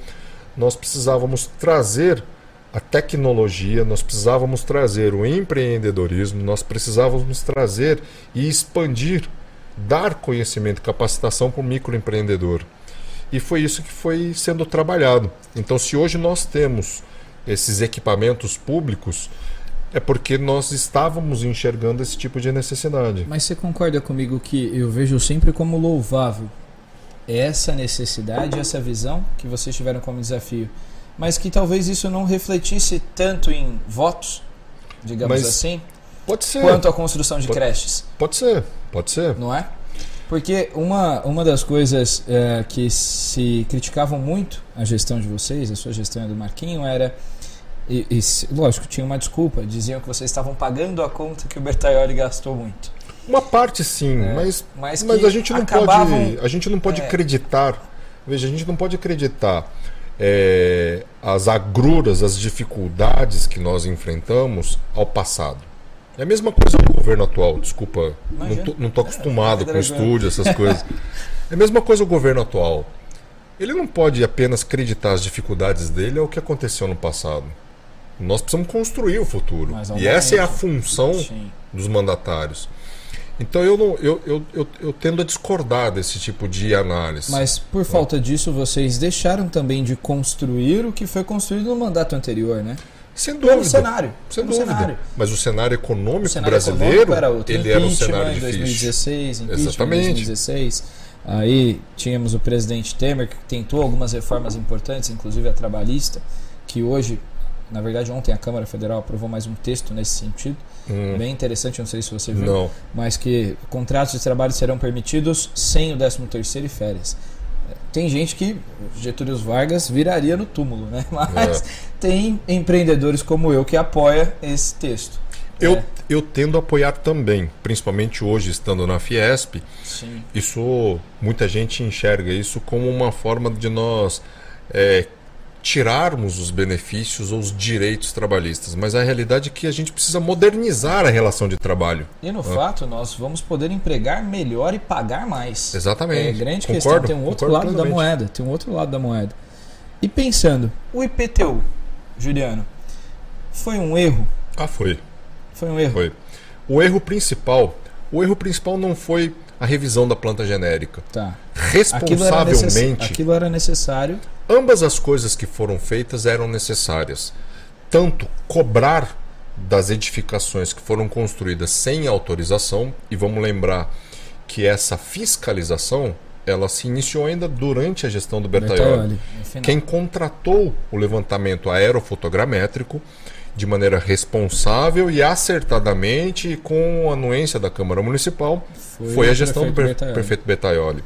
Nós precisávamos trazer a tecnologia, nós precisávamos trazer o empreendedorismo, nós precisávamos trazer e expandir, dar conhecimento, capacitação para o microempreendedor. E foi isso que foi sendo trabalhado. Então, se hoje nós temos esses equipamentos públicos, é porque nós estávamos enxergando esse tipo de necessidade. Mas você concorda comigo que eu vejo sempre como louvável essa necessidade, essa visão que vocês tiveram como desafio? Mas que talvez isso não refletisse tanto em votos, digamos mas assim, pode ser. quanto a construção de pode, creches. Pode ser, pode ser. Não é? Porque uma, uma das coisas é, que se criticavam muito a gestão de vocês, a sua gestão do Marquinho, era. E, e, lógico, tinha uma desculpa. Diziam que vocês estavam pagando a conta que o Bertaioli gastou muito. Uma parte sim, é, mas, mas, mas a gente não acabavam, pode. A gente não pode é, acreditar. Veja, a gente não pode acreditar é, as agruras, as dificuldades que nós enfrentamos ao passado. É a mesma coisa do governo atual, desculpa, não tô, acostumado com estúdio, essas coisas. É a mesma coisa o governo atual. Ele não pode apenas acreditar as dificuldades dele ao que aconteceu no passado. Nós precisamos construir o futuro. E essa é a função Sim. dos mandatários. Então eu, não, eu, eu, eu, eu tendo a discordar desse tipo de análise. Mas por falta disso, vocês deixaram também de construir o que foi construído no mandato anterior, né? Sem dúvida. Pelo cenário. Sem pelo dúvida. cenário. Mas o cenário econômico O cenário brasileiro, econômico era outro. ele era um cenário em difícil. 2016, impeachment Exatamente. em 2016. Aí tínhamos o presidente Temer, que tentou algumas reformas importantes, inclusive a trabalhista, que hoje, na verdade, ontem a Câmara Federal aprovou mais um texto nesse sentido. Hum, Bem interessante, não sei se você viu. não. mas que contratos de trabalho serão permitidos sem o 13 terceiro e férias. Tem gente que Getúlio Vargas viraria no túmulo, né? Mas É. tem empreendedores como eu que apoia esse texto. Eu, É, eu tendo a apoiar também, principalmente hoje estando na Fiesp, sim. isso muita gente enxerga isso como uma forma de nós é, tirarmos os benefícios ou os direitos trabalhistas. Mas a realidade é que a gente precisa modernizar a relação de trabalho. E no Ah. fato, nós vamos poder empregar melhor e pagar mais. Exatamente. É grande Concordo, questão. Tem um outro lado da moeda. Tem um outro lado da moeda. E pensando, o IPTU, Juliano, foi um erro? Ah, foi. Foi um erro. Foi. O erro principal, o erro principal não foi a revisão da planta genérica. Tá. Aquilo era, necess... Responsavelmente, Aquilo era necessário. ambas as coisas que foram feitas eram necessárias. Tanto cobrar das edificações que foram construídas sem autorização, e vamos lembrar que essa fiscalização ela se iniciou ainda durante a gestão do Bertaioli. Bertaioli. Quem contratou o levantamento aerofotogramétrico de maneira responsável e acertadamente e com a anuência da Câmara Municipal foi, o a gestão do prefeito pre- Bertaioli. prefeito Betaioli.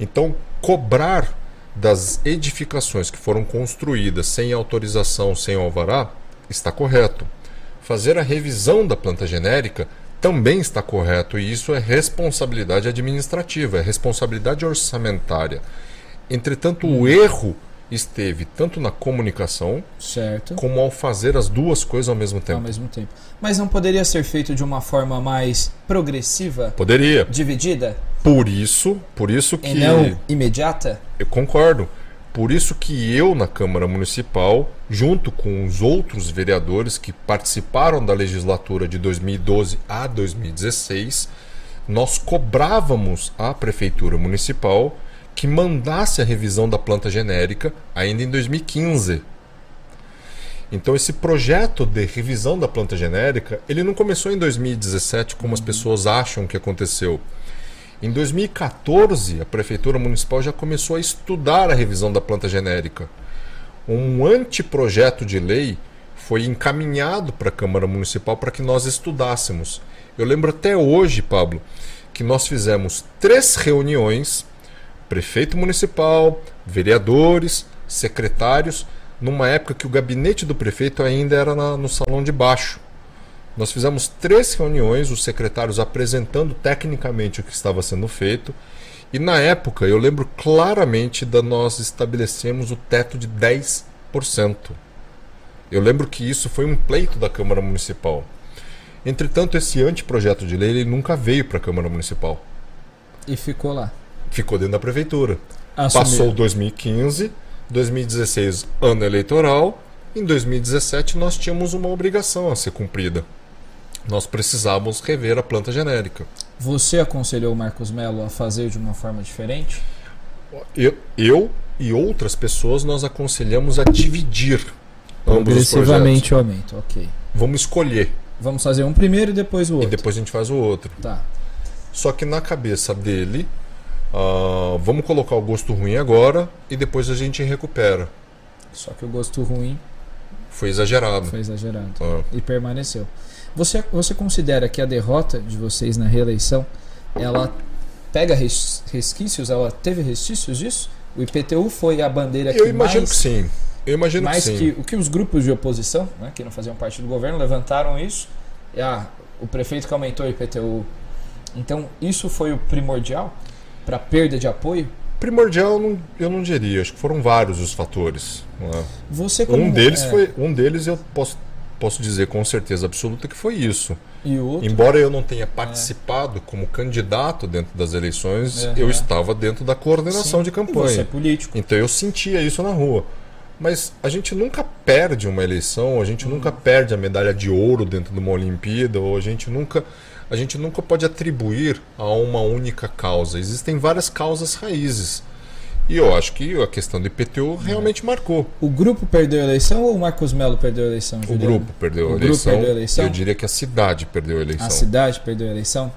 Então, cobrar das edificações que foram construídas sem autorização, sem alvará, está correto. Fazer a revisão da planta genérica também está correto e isso é responsabilidade administrativa, é responsabilidade orçamentária. Entretanto, o erro esteve tanto na comunicação Certo. como ao fazer as duas coisas ao mesmo Ao tempo. mesmo tempo. Mas não poderia ser feito de uma forma mais progressiva, Poderia. dividida, Por isso, por isso que e não imediata? Eu concordo. Por isso que eu, na Câmara Municipal, junto com os outros vereadores que participaram da legislatura de 2012 a 2016, nós cobrávamos à Prefeitura Municipal que mandasse a revisão da planta genérica ainda em 2015. Então esse projeto de revisão da planta genérica, ele não começou em 2017 como as pessoas acham que aconteceu. Em 2014, a Prefeitura Municipal já começou a estudar a revisão da planta genérica. Um anteprojeto de lei foi encaminhado para a Câmara Municipal para que nós estudássemos. Eu lembro até hoje, Pablo, que nós fizemos três reuniões prefeito municipal, vereadores, secretários, numa época que o gabinete do prefeito ainda era na- no salão de baixo. Nós fizemos três reuniões, os secretários apresentando tecnicamente o que estava sendo feito. E na época, eu lembro claramente da nós estabelecemos o teto de 10%. Eu lembro que isso foi um pleito da Câmara Municipal. Entretanto, esse anteprojeto de lei ele nunca veio para a Câmara Municipal. E ficou lá. Ficou dentro da prefeitura. Assumiu. Passou 2015, 2016, ano eleitoral. Em 2017, nós tínhamos uma obrigação a ser cumprida. Nós precisávamos rever a planta genérica. Você aconselhou o Marcos Melo a fazer de uma forma diferente? Eu, eu e outras pessoas nós aconselhamos a dividir. Progressivamente o aumento, ok. Vamos escolher Vamos fazer um primeiro e depois o e outro. depois a gente faz o outro. Tá. Só que na cabeça dele, ah, vamos colocar o gosto ruim agora e depois a gente recupera. Só que o gosto ruim Foi exagerado. foi exagerado. Ah, e permaneceu. Você, você considera que a derrota de vocês na reeleição, ela pega res- resquícios, ela teve resquícios disso? O IPTU foi a bandeira que eu imagino mais, que sim. Eu imagino mais que sim. que o que os grupos de oposição, né, que não faziam parte do governo, levantaram isso. E, ah, o prefeito que aumentou o IPTU. Então, isso foi o primordial para perda de apoio? Primordial, não- eu não diria. Acho que foram vários os fatores. né? Você como Um deles é, foi, um deles eu posso, posso dizer com certeza absoluta que foi isso. e Embora eu não tenha participado como candidato dentro das eleições, Aham. eu estava dentro da coordenação Sim, de e Você é campanha. político. Então eu sentia isso na rua. Mas a gente nunca perde uma eleição, a gente Uhum. nunca perde a medalha de ouro dentro de uma Olimpíada, ou a gente nunca a gente nunca pode atribuir a uma única causa. Existem várias causas raízes. E eu acho que a questão do IPTU realmente marcou. O grupo perdeu a eleição ou o Marcos Melo perdeu a eleição? O grupo perdeu, o a, eleição, grupo perdeu a eleição. Eu diria que a cidade perdeu a eleição. A cidade perdeu a eleição.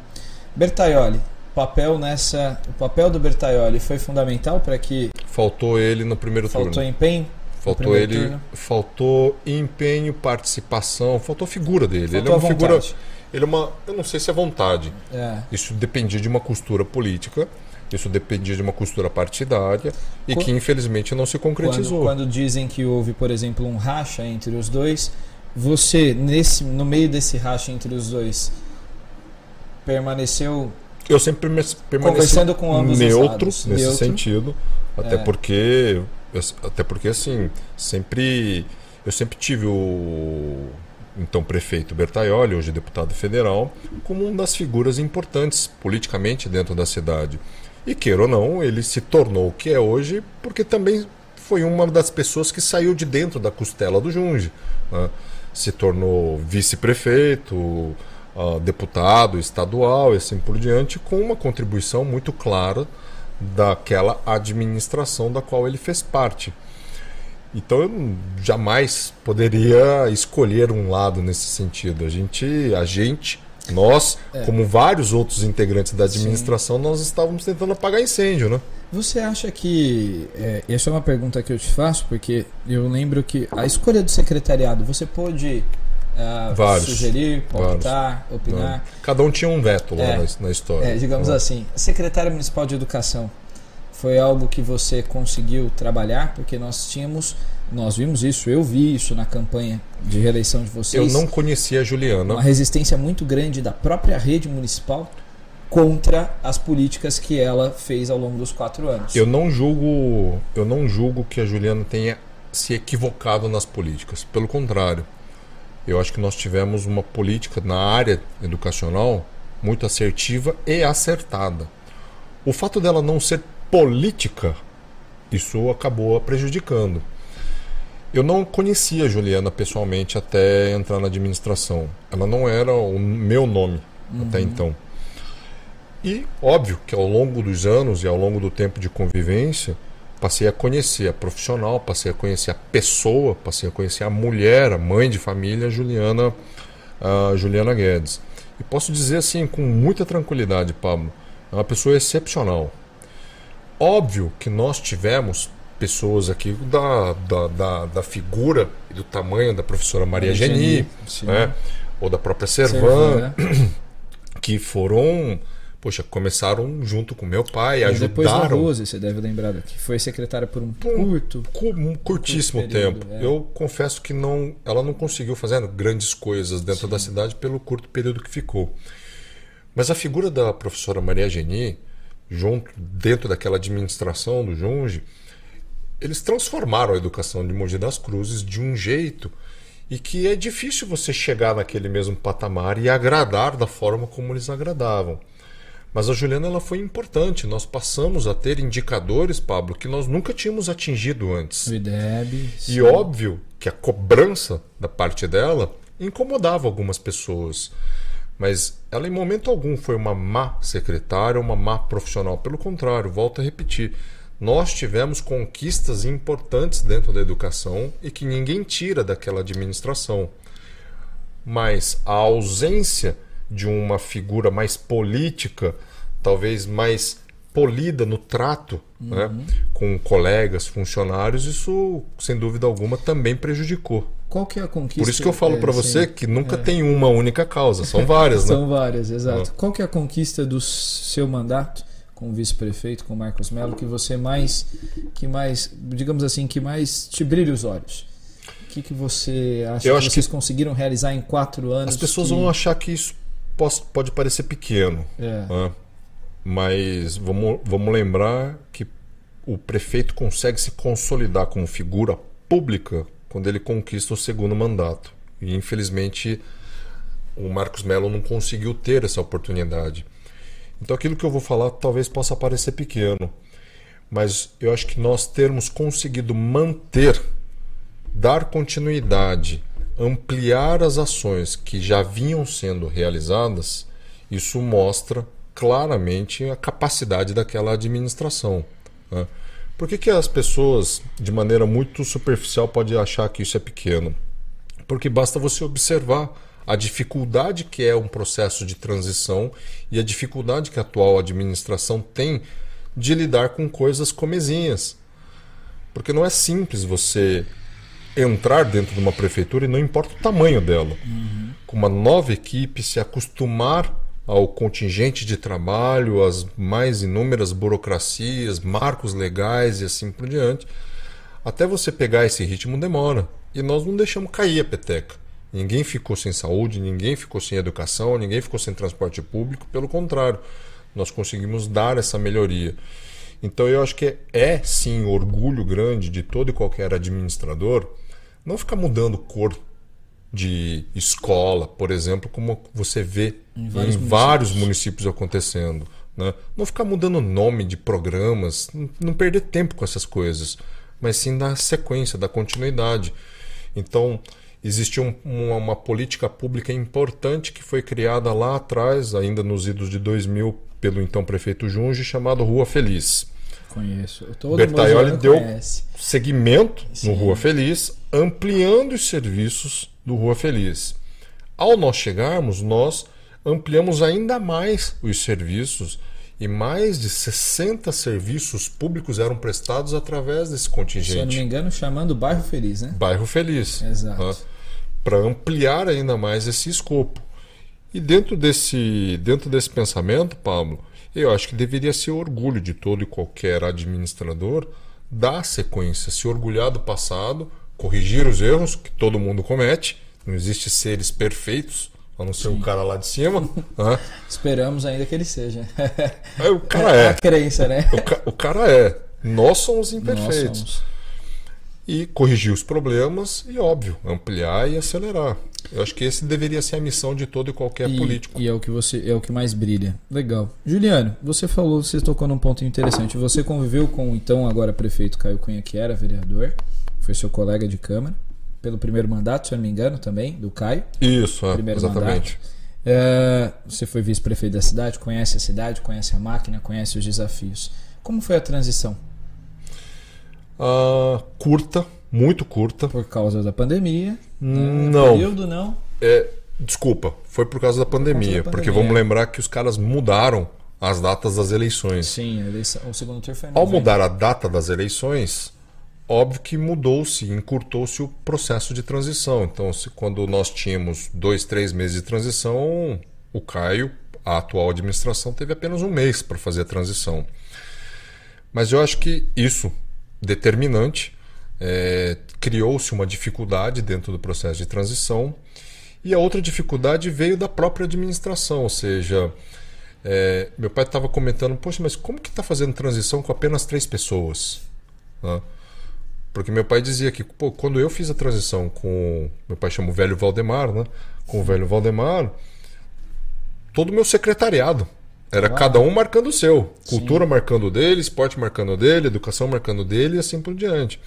Bertaioli, papel nessa, o papel do Bertaioli foi fundamental para que faltou ele no primeiro faltou turno. Faltou empenho. Faltou ele, turno. faltou empenho, participação, faltou figura dele. Faltou ele é uma figura. Ele é uma, eu não sei se é vontade. É. Isso dependia de uma costura política. Isso dependia de uma costura partidária e quando, que infelizmente não se concretizou. Quando, quando, dizem que houve, por exemplo, um racha entre os dois, você nesse no meio desse racha entre os dois permaneceu eu sempre permaneci conversando com ambos neutro os lados. nesse neutro. sentido, até É. porque até porque assim sempre eu sempre tive o então prefeito Bertaioli, hoje deputado federal, como uma das figuras importantes politicamente dentro da cidade. E queira ou não, ele se tornou o que é hoje porque também foi uma das pessoas que saiu de dentro da costela do Junge. né? Se tornou vice-prefeito, uh, deputado estadual e assim por diante, com uma contribuição muito clara daquela administração da qual ele fez parte. Então eu jamais poderia escolher um lado nesse sentido. A gente, a gente, nós, É. como vários outros integrantes da administração, nós estávamos tentando apagar incêndio, né? Você acha que. É, essa é uma pergunta que eu te faço, porque eu lembro que a escolha do secretariado, você pôde ah, Vários. sugerir, pautar, opinar. Cada um tinha um veto lá É. na, na história. É, digamos né? assim, secretário municipal de educação foi algo que você conseguiu trabalhar, porque nós tínhamos, nós vimos isso, eu vi isso na campanha de reeleição de Eu vocês. não conhecia a Juliana. uma resistência muito grande da própria rede municipal contra as políticas que ela fez ao longo dos quatro anos. Eu não julgo, eu não julgo que a Juliana tenha se equivocado nas políticas. Pelo contrário, eu acho que nós tivemos uma política na área educacional muito assertiva e acertada. O fato dela não ser política, isso acabou a prejudicando. Eu não conhecia a Juliana pessoalmente até entrar na administração. Ela não era o meu nome até então. E óbvio que ao longo dos anos e ao longo do tempo de convivência, passei a conhecer a profissional, passei a conhecer a pessoa, passei a conhecer a mulher, a mãe de família, Juliana, a Juliana Guedes. E posso dizer assim com muita tranquilidade, Pablo, é uma pessoa excepcional. Óbvio que nós tivemos pessoas aqui da, da, da, da figura e do tamanho da professora Maria Geni, sim. né? ou da própria Servan, Servan, né? que foram, poxa, começaram junto com meu pai, E depois da ajudaram Rose, você deve lembrar, que foi secretária por um curto. cu- um curtíssimo curto período, tempo. é. Eu confesso que não, ela não conseguiu fazer grandes coisas dentro da cidade pelo curto período que ficou. Mas a figura da professora Maria Geni, junto dentro daquela administração do Junge, eles transformaram a educação de Mogi das Cruzes de um jeito e que é difícil você chegar naquele mesmo patamar e agradar da forma como eles agradavam. Mas a Juliana ela foi importante. Nós passamos a ter indicadores, Pablo, que nós nunca tínhamos atingido antes. O IDEB. E óbvio que a cobrança da parte dela incomodava algumas pessoas. Mas ela em momento algum foi uma má secretária, uma má profissional. Pelo contrário, volto a repetir. Nós tivemos conquistas importantes dentro da educação e que ninguém tira daquela administração. Mas a ausência de uma figura mais política, talvez mais polida no trato né, com colegas, funcionários, isso, sem dúvida alguma, também prejudicou. Qual que é a conquista? Por isso que eu falo é, para sim. você que nunca tem uma única causa, são várias, né? São várias, exato. Qual que é a conquista do seu mandato como vice-prefeito, com Marcos Melo, que você mais, que mais, digamos assim, que mais te brilha os olhos? O que, que você acha Eu que acho vocês conseguiram realizar em quatro anos? As pessoas que- vão achar que isso pode parecer pequeno, É. né? mas vamos, vamos lembrar que o prefeito consegue se consolidar como figura pública quando ele conquista o segundo mandato. E infelizmente o Marcos Melo não conseguiu ter essa oportunidade. Então aquilo que eu vou falar talvez possa parecer pequeno, mas eu acho que nós termos conseguido manter, dar continuidade, ampliar as ações que já vinham sendo realizadas, Isso mostra claramente a capacidade daquela administração. Né? Por que, que as pessoas, de maneira muito superficial, podem achar que isso é pequeno? Porque basta você observar a dificuldade que é um processo de transição e a dificuldade que a atual administração tem de lidar com coisas comezinhas. Porque não é simples você entrar dentro de uma prefeitura e não importa o tamanho dela. Uhum. Com uma nova equipe, se acostumar ao contingente de trabalho, às mais inúmeras burocracias, marcos legais e assim por diante. Até você pegar esse ritmo demora. E nós não deixamos cair a peteca. Ninguém ficou sem saúde, ninguém ficou sem educação, ninguém ficou sem transporte público, pelo contrário, nós conseguimos dar essa melhoria. Então eu acho que é, é sim orgulho grande de todo e qualquer administrador não ficar mudando cor de escola, por exemplo, como você vê em vários, em municípios. vários municípios acontecendo. Né? Não ficar mudando nome de programas, não perder tempo com essas coisas, mas sim dar sequência, dar continuidade. Então, existiu um, uma, uma, política pública importante que foi criada lá atrás, ainda nos idos de 2000, pelo então prefeito Junge, chamado Rua Feliz. Conheço. Todo Bertaioli deu conhece. segmento Sim. no Rua Feliz, ampliando os serviços do Rua Feliz. Ao nós chegarmos, nós ampliamos ainda mais os serviços e mais de 60 serviços públicos eram prestados através desse contingente. Se eu não me engano, chamando Bairro Feliz, né? Bairro Feliz. Exato. Né? Para ampliar ainda mais esse escopo. E dentro desse, dentro desse pensamento, Pablo, eu acho que deveria ser orgulho de todo e qualquer administrador dar sequência, se orgulhar do passado, corrigir os erros que todo mundo comete. Não existe seres perfeitos, a não ser Sim. o cara lá de cima. Esperamos ainda que ele seja. É, o cara é. A crença, né? O, ca o cara é. Nós somos imperfeitos. Nós somos. E corrigir os problemas e, óbvio, ampliar e acelerar. Eu acho que esse deveria ser a missão de todo e qualquer e, político. E é o que você é o que mais brilha. Legal. Juliano, você falou, você tocou num ponto interessante. Você conviveu com então agora prefeito Caio Cunha, que era vereador, foi seu colega de câmara pelo primeiro mandato, se eu não me engano, também do Caio. Isso, é, primeiro exatamente. É, você foi vice-prefeito da cidade, conhece a cidade, conhece a máquina, conhece os desafios. Como foi a transição? Uh, curta, muito curta. Por causa da pandemia? Né? Não. Período não? É, desculpa, foi por causa da pandemia, causa da porque vamos lembrar que os caras mudaram as datas das eleições. Sim, eleição, o segundo turno foi Ao mudar a data das eleições, óbvio que mudou-se, encurtou-se o processo de transição. Então, se, quando nós tínhamos dois, três meses de transição, o Caio, a atual administração, teve apenas um mês para fazer a transição. Mas eu acho que isso, determinante, é, criou-se uma dificuldade dentro do processo de transição e a outra dificuldade veio da própria administração, ou seja, é, meu pai estava comentando, poxa, mas como que está fazendo transição com apenas três pessoas? Né? Porque meu pai dizia que pô, quando eu fiz a transição com. Meu pai chama o velho Valdemar, né? Com o velho Valdemar, todo o meu secretariado. Era Uau. cada um marcando o seu. Cultura Sim. marcando o dele, esporte marcando o dele, educação marcando o dele e assim por diante.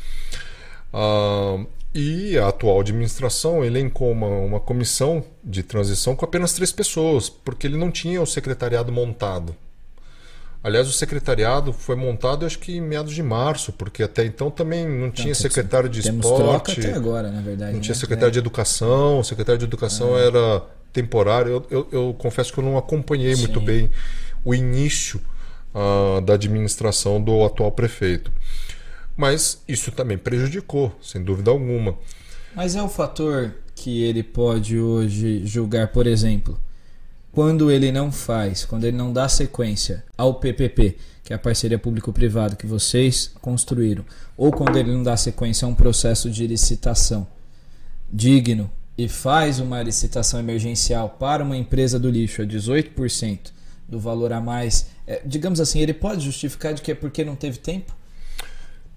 Ah, e a atual administração elencou uma, uma comissão de transição com apenas três pessoas, porque ele não tinha o secretariado montado. Aliás, o secretariado foi montado acho que em meados de março, porque até então também não tinha secretário de temos esporte. Troca até agora, na verdade. Não né? tinha secretário é. de educação, o secretário de educação ah. era temporário. Eu, eu, eu, confesso que eu não acompanhei Sim. muito bem o início uh, da administração do atual prefeito. Mas isso também prejudicou, sem dúvida alguma. Mas é o fator que ele pode hoje julgar, por exemplo, quando ele não faz, quando ele não dá sequência ao PPP, que é a parceria público-privada que vocês construíram, ou quando ele não dá sequência a um processo de licitação digno e faz uma licitação emergencial para uma empresa do lixo a 18% do valor a mais, é, digamos assim, ele pode justificar de que é porque não teve tempo?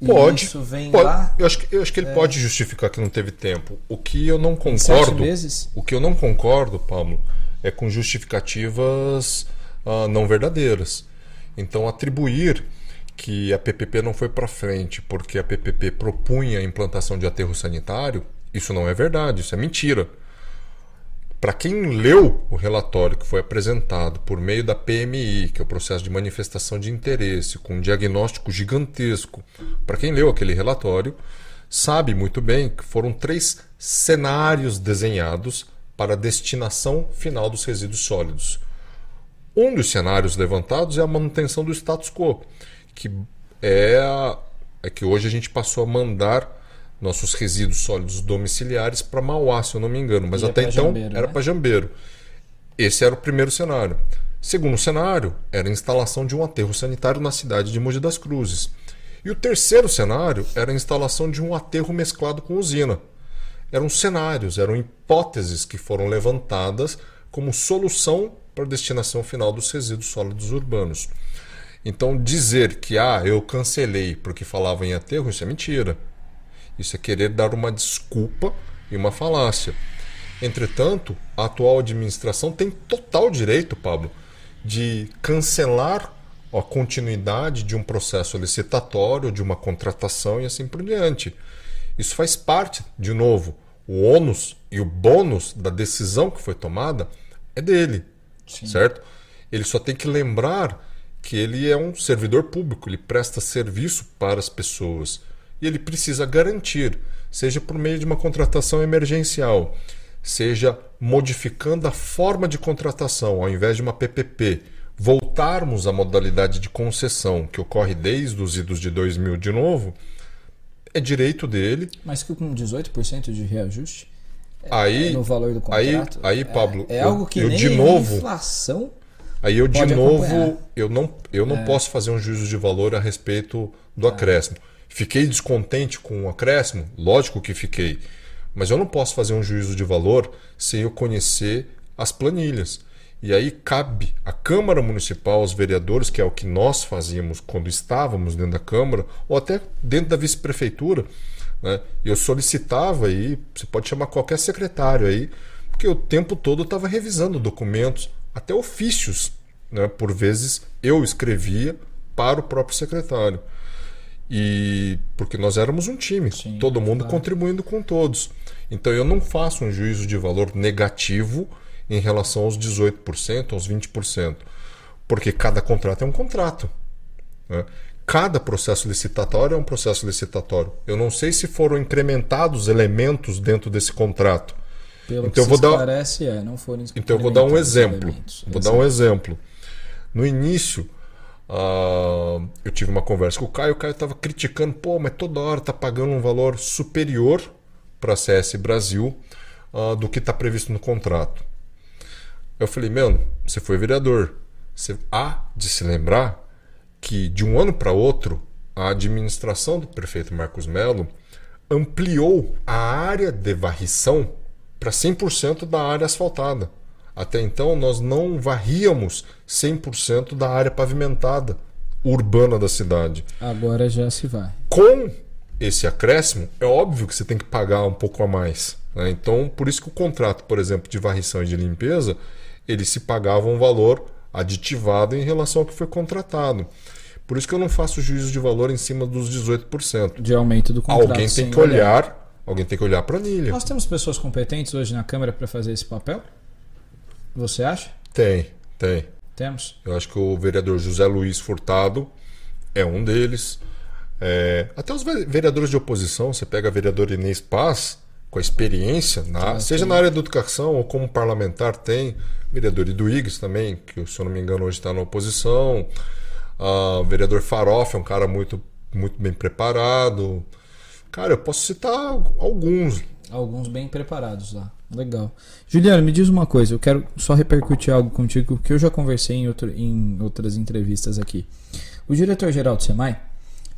Pode. isso vem pode. lá. Eu acho que, eu acho que ele é... pode justificar que não teve tempo. O que eu não concordo. O que eu não concordo, Pablo, é com justificativas uh, não verdadeiras. Então, atribuir que a PPP não foi para frente porque a PPP propunha a implantação de aterro sanitário, isso não é verdade, isso é mentira. Para quem leu o relatório que foi apresentado por meio da PMI, que é o processo de manifestação de interesse, com um diagnóstico gigantesco, para quem leu aquele relatório, sabe muito bem que foram três cenários desenhados para a destinação final dos resíduos sólidos. Um dos cenários levantados é a manutenção do status quo, que é, a, é que hoje a gente passou a mandar nossos resíduos sólidos domiciliares para Mauá, se eu não me engano, mas E é até então Jambeiro, era né? para Jambeiro. Esse era o primeiro cenário. Segundo cenário era a instalação de um aterro sanitário na cidade de Mogi das Cruzes. E o terceiro cenário era a instalação de um aterro mesclado com usina. Eram cenários, eram hipóteses que foram levantadas como solução para a destinação final dos resíduos sólidos urbanos. Então dizer que ah, eu cancelei porque falava em aterro, isso é mentira. Isso é querer dar uma desculpa e uma falácia. Entretanto, a atual administração tem total direito, Pablo, de cancelar a continuidade de um processo licitatório, de uma contratação e assim por diante. Isso faz parte, de novo, o ônus e o bônus da decisão que foi tomada é dele, Sim. certo? Ele só tem que lembrar que ele é um servidor público, ele presta serviço para as pessoas e ele precisa garantir, seja por meio de uma contratação emergencial, seja modificando a forma de contratação, ao invés de uma PPP, voltarmos à modalidade de concessão que ocorre desde os idos de 2000 de novo, é direito dele. Mas que com 18% de reajuste Aí, no valor do aí, contrato. aí, Pablo, é, é eu- algo que eu nem de novo, inflação. Aí eu de novo, acompanhar. eu não, eu não posso fazer um juízo de valor a respeito do acréscimo. Fiquei descontente com o acréscimo? Lógico que fiquei. Mas eu não posso fazer um juízo de valor sem eu conhecer as planilhas. E aí cabe à Câmara Municipal, aos vereadores, que é o que nós fazíamos quando estávamos dentro da Câmara, ou até dentro da vice-prefeitura. Né? Eu solicitava aí, você pode chamar qualquer secretário aí, porque o tempo todo eu estava revisando documentos, até ofícios, né? por vezes eu escrevia para o próprio secretário. E porque nós éramos um time, Sim, todo mundo contribuindo com todos. Então eu não faço um juízo de valor negativo em relação aos 18%, aos 20%, porque cada contrato é um contrato. né? Cada processo licitatório é um processo licitatório. Eu não sei se foram incrementados elementos dentro desse contrato. Pelo Então que eu vou dar- esclarece, é, não foram Então eu vou dar um exemplo. elementos. Vou dar um exemplo. No início, ah, eu tive uma conversa com o Caio. O Caio estava criticando, pô, mas toda hora tá pagando um valor superior para a CS Brasil ah, do que está previsto no contrato. Eu falei, mano, você foi vereador. Você há de se lembrar que de um ano para outro a administração do prefeito Marcos Melo ampliou a área de varrição para 100% da área asfaltada. Até então nós não varríamos 100% da área pavimentada urbana da cidade. Agora já se vai. Com esse acréscimo, é óbvio que você tem que pagar um pouco a mais. né? Então, por isso que o contrato, por exemplo, de varrição e de limpeza, ele se pagava um valor aditivado em relação ao que foi contratado. Por isso que eu não faço juízo de valor em cima dos 18%. De aumento do contrato. Alguém tem que olhar, alguém tem que olhar a planilha. Nós temos pessoas competentes hoje na Câmara para fazer esse papel? Você acha? Tem, tem. Temos? Eu acho que o vereador José Luiz Furtado é um deles. É, até os ve- vereadores de oposição, você pega a vereadora Inês Paz, com a experiência, na- seja na área da educação ou como parlamentar, tem. Vereador Iduígues também, que se eu não me engano hoje está na oposição. Ah, o vereador Farofa é um cara muito, muito bem preparado. Cara, eu posso citar alguns. Alguns bem preparados lá. Legal. Juliano, me diz uma coisa. Eu quero só repercutir algo contigo que eu já conversei em, outro, em outras entrevistas aqui. O diretor-geral do SEMAI,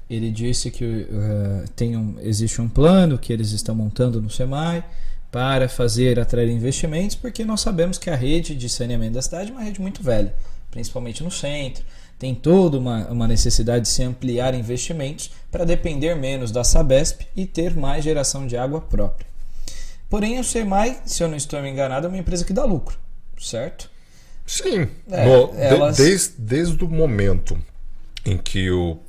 ele disse que eh, tem um, existe um plano que eles estão montando no SEMAI para fazer atrair investimentos, porque nós sabemos que a rede de saneamento da cidade é uma rede muito velha, principalmente no centro. Tem toda uma, uma necessidade de se ampliar investimentos para depender menos da Sabesp e ter mais geração de água própria. Porém, o SEMAI, se eu não estou me enganado, é uma empresa que dá lucro, certo? Sim. É, No- de- elas- desde, desde o momento em que o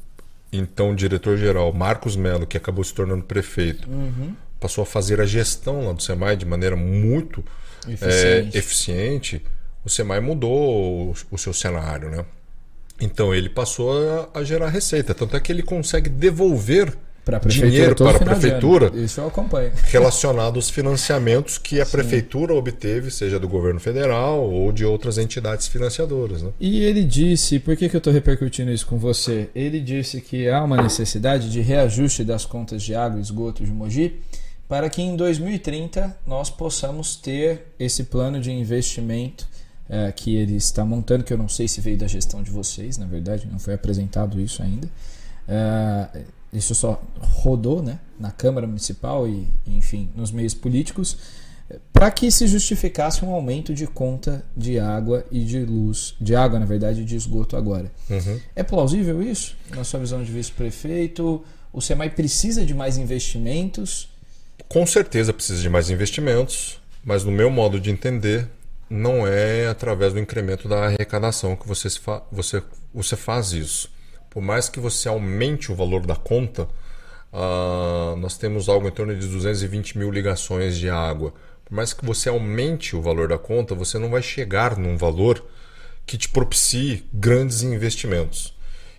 então diretor-geral Marcos Melo, que acabou se tornando prefeito, passou a fazer a gestão lá do SEMAI de maneira muito Eficiente. é, eficiente, o SEMAI mudou o, o seu cenário, né? Então ele passou a, a gerar receita. Tanto é que ele consegue devolver Para a prefeitura dinheiro para a prefeitura. Isso eu acompanho. relacionado aos financiamentos que a prefeitura obteve, seja do governo federal ou de outras entidades financiadoras. Né? E ele disse, por que, que eu estou repercutindo isso com você? Ele disse que há uma necessidade de reajuste das contas de água e esgoto de Mogi para que em 2030 nós possamos ter esse plano de investimento eh, que ele está montando, que eu não sei se veio da gestão de vocês, na verdade, não foi apresentado isso ainda. Eh, isso só rodou né, na Câmara Municipal e, enfim, nos meios políticos, para que se justificasse um aumento de conta de água e de luz, de água, na verdade, de esgoto agora. Uhum. É plausível isso, na sua visão de vice-prefeito? O SEMAI precisa de mais investimentos? Com certeza precisa de mais investimentos, mas no meu modo de entender, não é através do incremento da arrecadação que você, fa você, você faz isso. Por mais que você aumente o valor da conta, ah, nós temos algo em torno de 220 mil ligações de água. Por mais que você aumente o valor da conta, você não vai chegar num valor que te propicie grandes investimentos.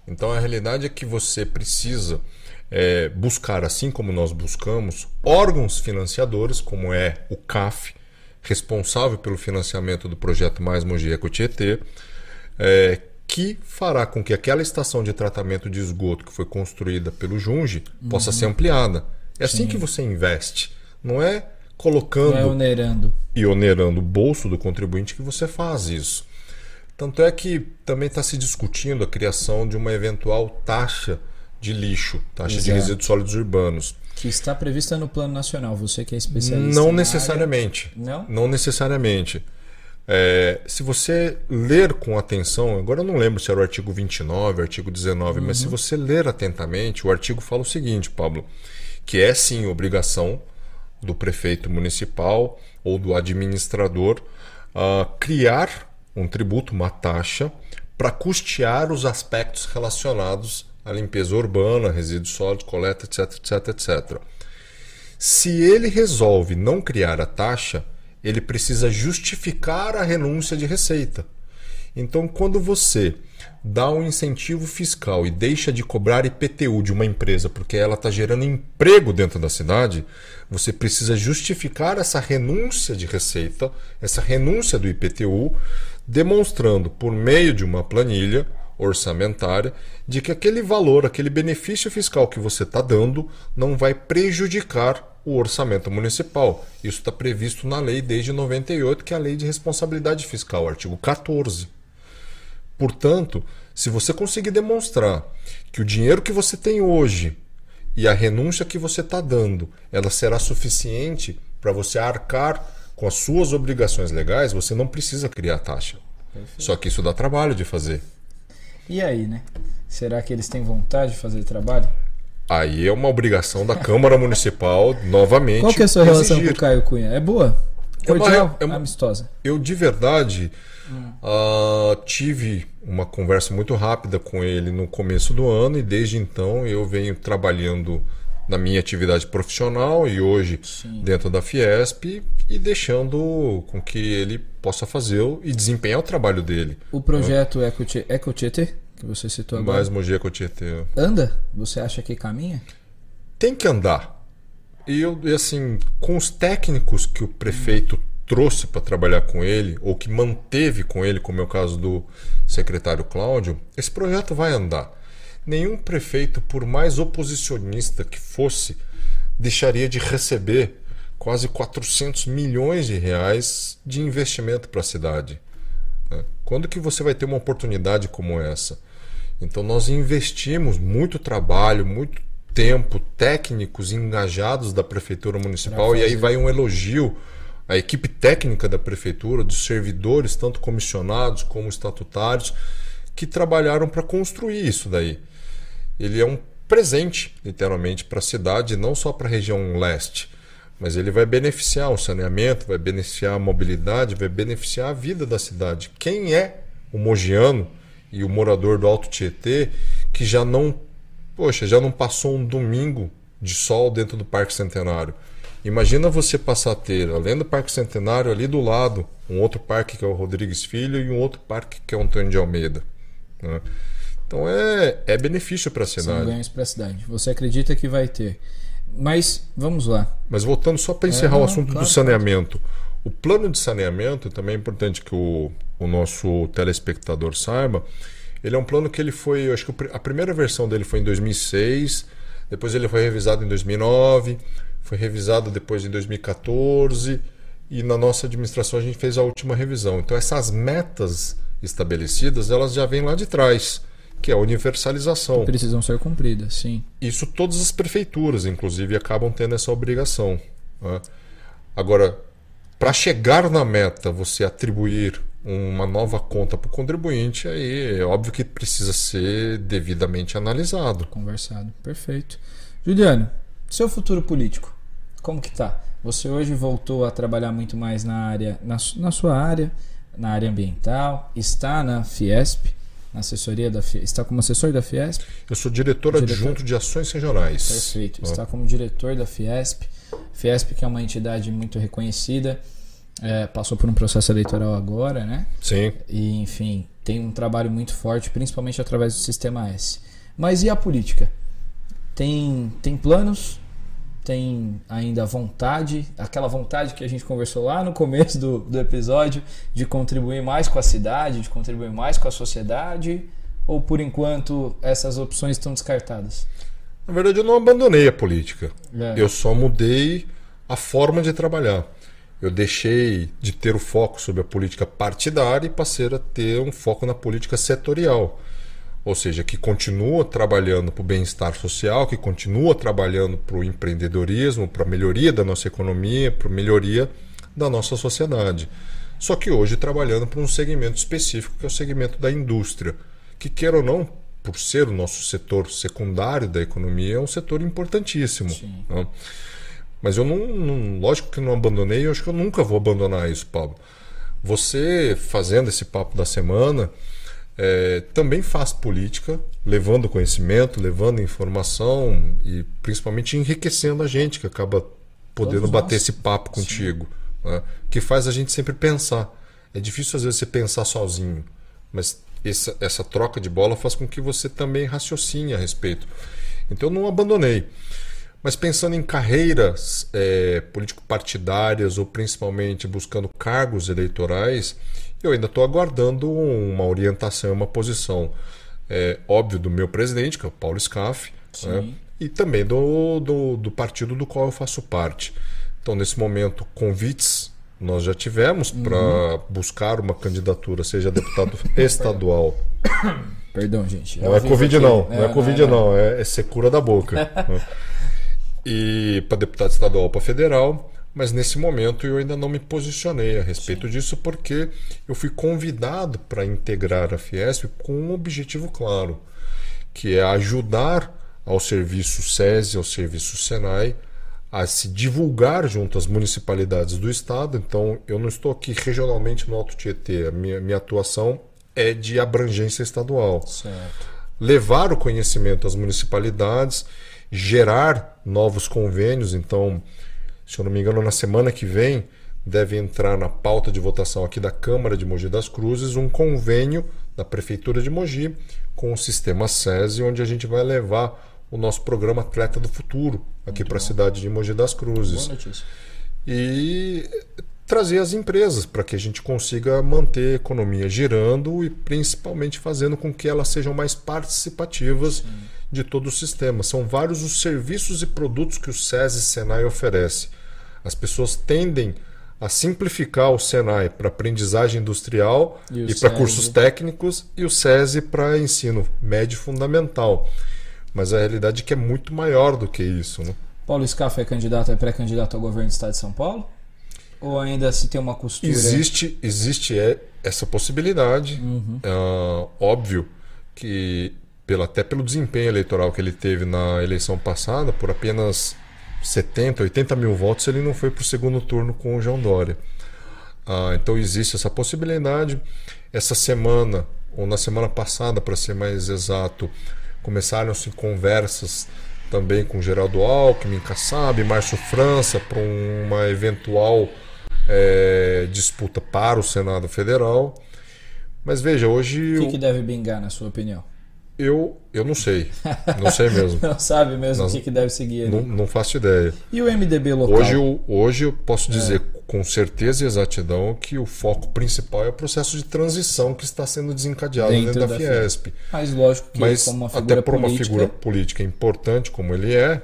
Então a realidade é que você precisa é, buscar, assim como nós buscamos, órgãos financiadores, como é o CAF, responsável pelo financiamento do projeto Mais Mogi Tietê, é, que fará com que aquela estação de tratamento de esgoto que foi construída pelo Junge possa ser ampliada. É assim Sim. que você investe. Não é colocando Não é onerando. e onerando o bolso do contribuinte que você faz isso. Tanto é que também está se discutindo a criação de uma eventual taxa de lixo, taxa de Exato. resíduos sólidos urbanos. Que está prevista no Plano Nacional, você que é especialista. Não necessariamente. Não? Não necessariamente. É, se você ler com atenção, agora eu não lembro se era o artigo 29, artigo 19, mas se você ler atentamente, o artigo fala o seguinte, Pablo, que é sim obrigação do prefeito municipal ou do administrador ah, criar um tributo, uma taxa, para custear os aspectos relacionados à limpeza urbana, resíduos sólidos, coleta, etc, etc, etc. Se ele resolve não criar a taxa, ele precisa justificar a renúncia de receita. Então, quando você dá um incentivo fiscal e deixa de cobrar IPTU de uma empresa porque ela está gerando emprego dentro da cidade, você precisa justificar essa renúncia de receita, essa renúncia do IPTU, demonstrando por meio de uma planilha orçamentária de que aquele valor, aquele benefício fiscal que você está dando não vai prejudicar o orçamento municipal. Isso está previsto na lei desde 98, que é a Lei de Responsabilidade Fiscal, artigo 14. Portanto, se você conseguir demonstrar que o dinheiro que você tem hoje e a renúncia que você está dando, ela será suficiente para você arcar com as suas obrigações legais, você não precisa criar taxa. Só que isso dá trabalho de fazer. E aí, né? Será que eles têm vontade de fazer trabalho? Aí é uma obrigação da Câmara Municipal, novamente. Qual que é a sua relação com o Caio Cunha? É boa? É uma Cordial? é uma- Amistosa? Eu de verdade ah, tive uma conversa muito rápida com ele no começo do ano e desde então eu venho trabalhando na minha atividade profissional e hoje Sim. dentro da Fiesp e deixando com que ele possa fazer e desempenhar o trabalho dele. O projeto Tietê, que você citou agora, Mais Mogi Tietê. anda? Você acha que caminha? tem que andar. E eu, e assim, com os técnicos que o prefeito trouxe para trabalhar com ele, ou que manteve com ele, como é o caso do secretário Cláudio, esse projeto vai andar. Nenhum prefeito, por mais oposicionista que fosse, deixaria de receber quase 400 milhões de reais de investimento para a cidade. né? Quando que você vai ter uma oportunidade como essa? Então nós investimos muito trabalho, muito tempo, técnicos engajados da prefeitura municipal e aí vai um elogio à equipe técnica da prefeitura, dos servidores, tanto comissionados como estatutários, que trabalharam para construir isso daí. Ele é um presente, literalmente, para a cidade, não só para a região leste, mas ele vai beneficiar o saneamento, vai beneficiar a mobilidade, vai beneficiar a vida da cidade. Quem é o mogiano e o morador do Alto Tietê que já não, poxa, já não passou um domingo de sol dentro do Parque Centenário? Imagina você passar a ter, além do Parque Centenário, ali do lado, um outro parque que é o Rodrigues Filho e um outro parque que é o Antônio de Almeida. Né? Então é, é benefício para a cidade. São ganhos para a cidade. Você acredita que vai ter. Mas vamos lá. Mas voltando só para encerrar é, não, o assunto claro, do saneamento. O plano de saneamento, também é importante que o, o nosso telespectador saiba, ele é um plano que ele foi, acho que a primeira versão dele foi em 2006, depois ele foi revisado em 2009, foi revisado depois em 2014 e na nossa administração a gente fez a última revisão. Então essas metas estabelecidas, elas já vêm lá de trás, que é a universalização. Precisam ser cumpridas, sim. Isso todas as prefeituras, inclusive, acabam tendo essa obrigação. Né? Agora, para chegar na meta, você atribuir uma nova conta para o contribuinte, aí é óbvio que precisa ser devidamente analisado. Conversado, perfeito. Juliano, seu futuro político, como que tá? Você hoje voltou a trabalhar muito mais na área, na, na sua área, na área ambiental, está na Fiesp, na assessoria da Fiesp, está como assessor da Fiesp? Eu sou diretor, diretor... adjunto de ações regionais. Perfeito, está como diretor da Fiesp. Fiesp que é uma entidade muito reconhecida, é, passou por um processo eleitoral agora, né? Sim. E, enfim, tem um trabalho muito forte, principalmente através do Sistema S. Mas e a política? Tem, tem planos? Tem ainda vontade, aquela vontade que a gente conversou lá no começo do, do episódio, de contribuir mais com a cidade, de contribuir mais com a sociedade? Ou por enquanto essas opções estão descartadas? Na verdade, eu não abandonei a política. É. Eu só mudei a forma de trabalhar. Eu deixei de ter o foco sobre a política partidária e passei a ter um foco na política setorial. Ou seja, que continua trabalhando para o bem-estar social, que continua trabalhando para o empreendedorismo, para a melhoria da nossa economia, para a melhoria da nossa sociedade. Só que hoje trabalhando para um segmento específico, que é o segmento da indústria, que quer ou não, por ser o nosso setor secundário da economia, é um setor importantíssimo. Né? Mas eu não, não, lógico que não abandonei, eu acho que eu nunca vou abandonar isso, Pablo. Você fazendo esse papo da semana, é, também faz política, levando conhecimento, levando informação e principalmente enriquecendo a gente que acaba podendo Todos bater nós. esse papo contigo, né? que faz a gente sempre pensar. É difícil às vezes você pensar sozinho, mas essa, essa troca de bola faz com que você também raciocine a respeito. Então eu não abandonei. Mas pensando em carreiras é, político-partidárias ou principalmente buscando cargos eleitorais, eu ainda estou aguardando uma orientação, uma posição. É, óbvio do meu presidente, que é o Paulo Scaff, né? e também do, do, do, partido do qual eu faço parte. Então, nesse momento, convites nós já tivemos uhum. para buscar uma candidatura, seja deputado estadual. Perdão, gente. Não é Covid, aqui. não. Não é, é Covid, não. não. É, é secura da boca. né? E para deputado estadual, para federal mas nesse momento eu ainda não me posicionei a respeito Sim. disso porque eu fui convidado para integrar a Fiesp com um objetivo claro, que é ajudar ao serviço SESI, ao serviço SENAI, a se divulgar junto às municipalidades do estado. Então, eu não estou aqui regionalmente no Alto Tietê, a minha, minha atuação é de abrangência estadual. Certo. Levar o conhecimento às municipalidades, gerar novos convênios, então se eu não me engano, na semana que vem deve entrar na pauta de votação aqui da Câmara de Mogi das Cruzes um convênio da Prefeitura de Mogi com o sistema SESI, onde a gente vai levar o nosso programa Atleta do Futuro aqui para a cidade de Mogi das Cruzes. Boa notícia. E trazer as empresas para que a gente consiga manter a economia girando e principalmente fazendo com que elas sejam mais participativas Sim. De todo o sistema. São vários os serviços e produtos que o SESI Senai oferece. As pessoas tendem a simplificar o Senai para aprendizagem industrial e, e para cursos técnicos e o SESI para ensino médio fundamental. Mas a realidade é que é muito maior do que isso. Né? Paulo Scaff é candidato, é pré-candidato ao governo do Estado de São Paulo? Ou ainda se tem uma costura? Existe, existe é, essa possibilidade. Uhum. É, óbvio que pelo, até pelo desempenho eleitoral que ele teve na eleição passada, por apenas 70, 80 mil votos, ele não foi para o segundo turno com o João Dória. Ah, então existe essa possibilidade. Essa semana, ou na semana passada, para ser mais exato, começaram-se conversas também com Geraldo Alckmin, Kassab, Márcio França, para uma eventual é, disputa para o Senado Federal. Mas veja, hoje. O que, que deve bingar, na sua opinião? Eu, eu não sei. Não sei mesmo. não sabe mesmo o que, que deve seguir ali. Não, não faço ideia. E o MDB local? Hoje, eu, hoje eu posso dizer é. com certeza e exatidão que o foco principal é o processo de transição que está sendo desencadeado dentro, dentro da, da Fiesp. Fiesp. Mas lógico que Mas, como uma figura até por política... uma figura política importante como ele é,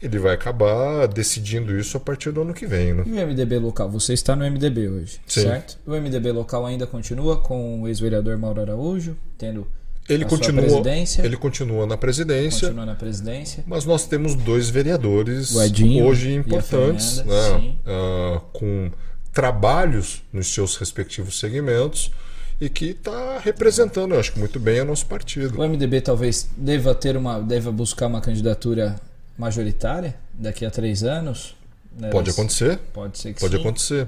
ele vai acabar decidindo isso a partir do ano que vem. Né? E o MDB local? Você está no MDB hoje, Sim. certo? O MDB local ainda continua com o ex-vereador Mauro Araújo, tendo ele continua, presidência. ele continua na presidência. Continua na presidência. Mas nós temos dois vereadores Edinho hoje importantes, né, uh, com trabalhos nos seus respectivos segmentos e que está representando, eu acho que muito bem, o nosso partido. O MDB talvez deva ter uma, deva buscar uma candidatura majoritária daqui a três anos. Né? Pode acontecer. Pode ser que Pode sim. acontecer.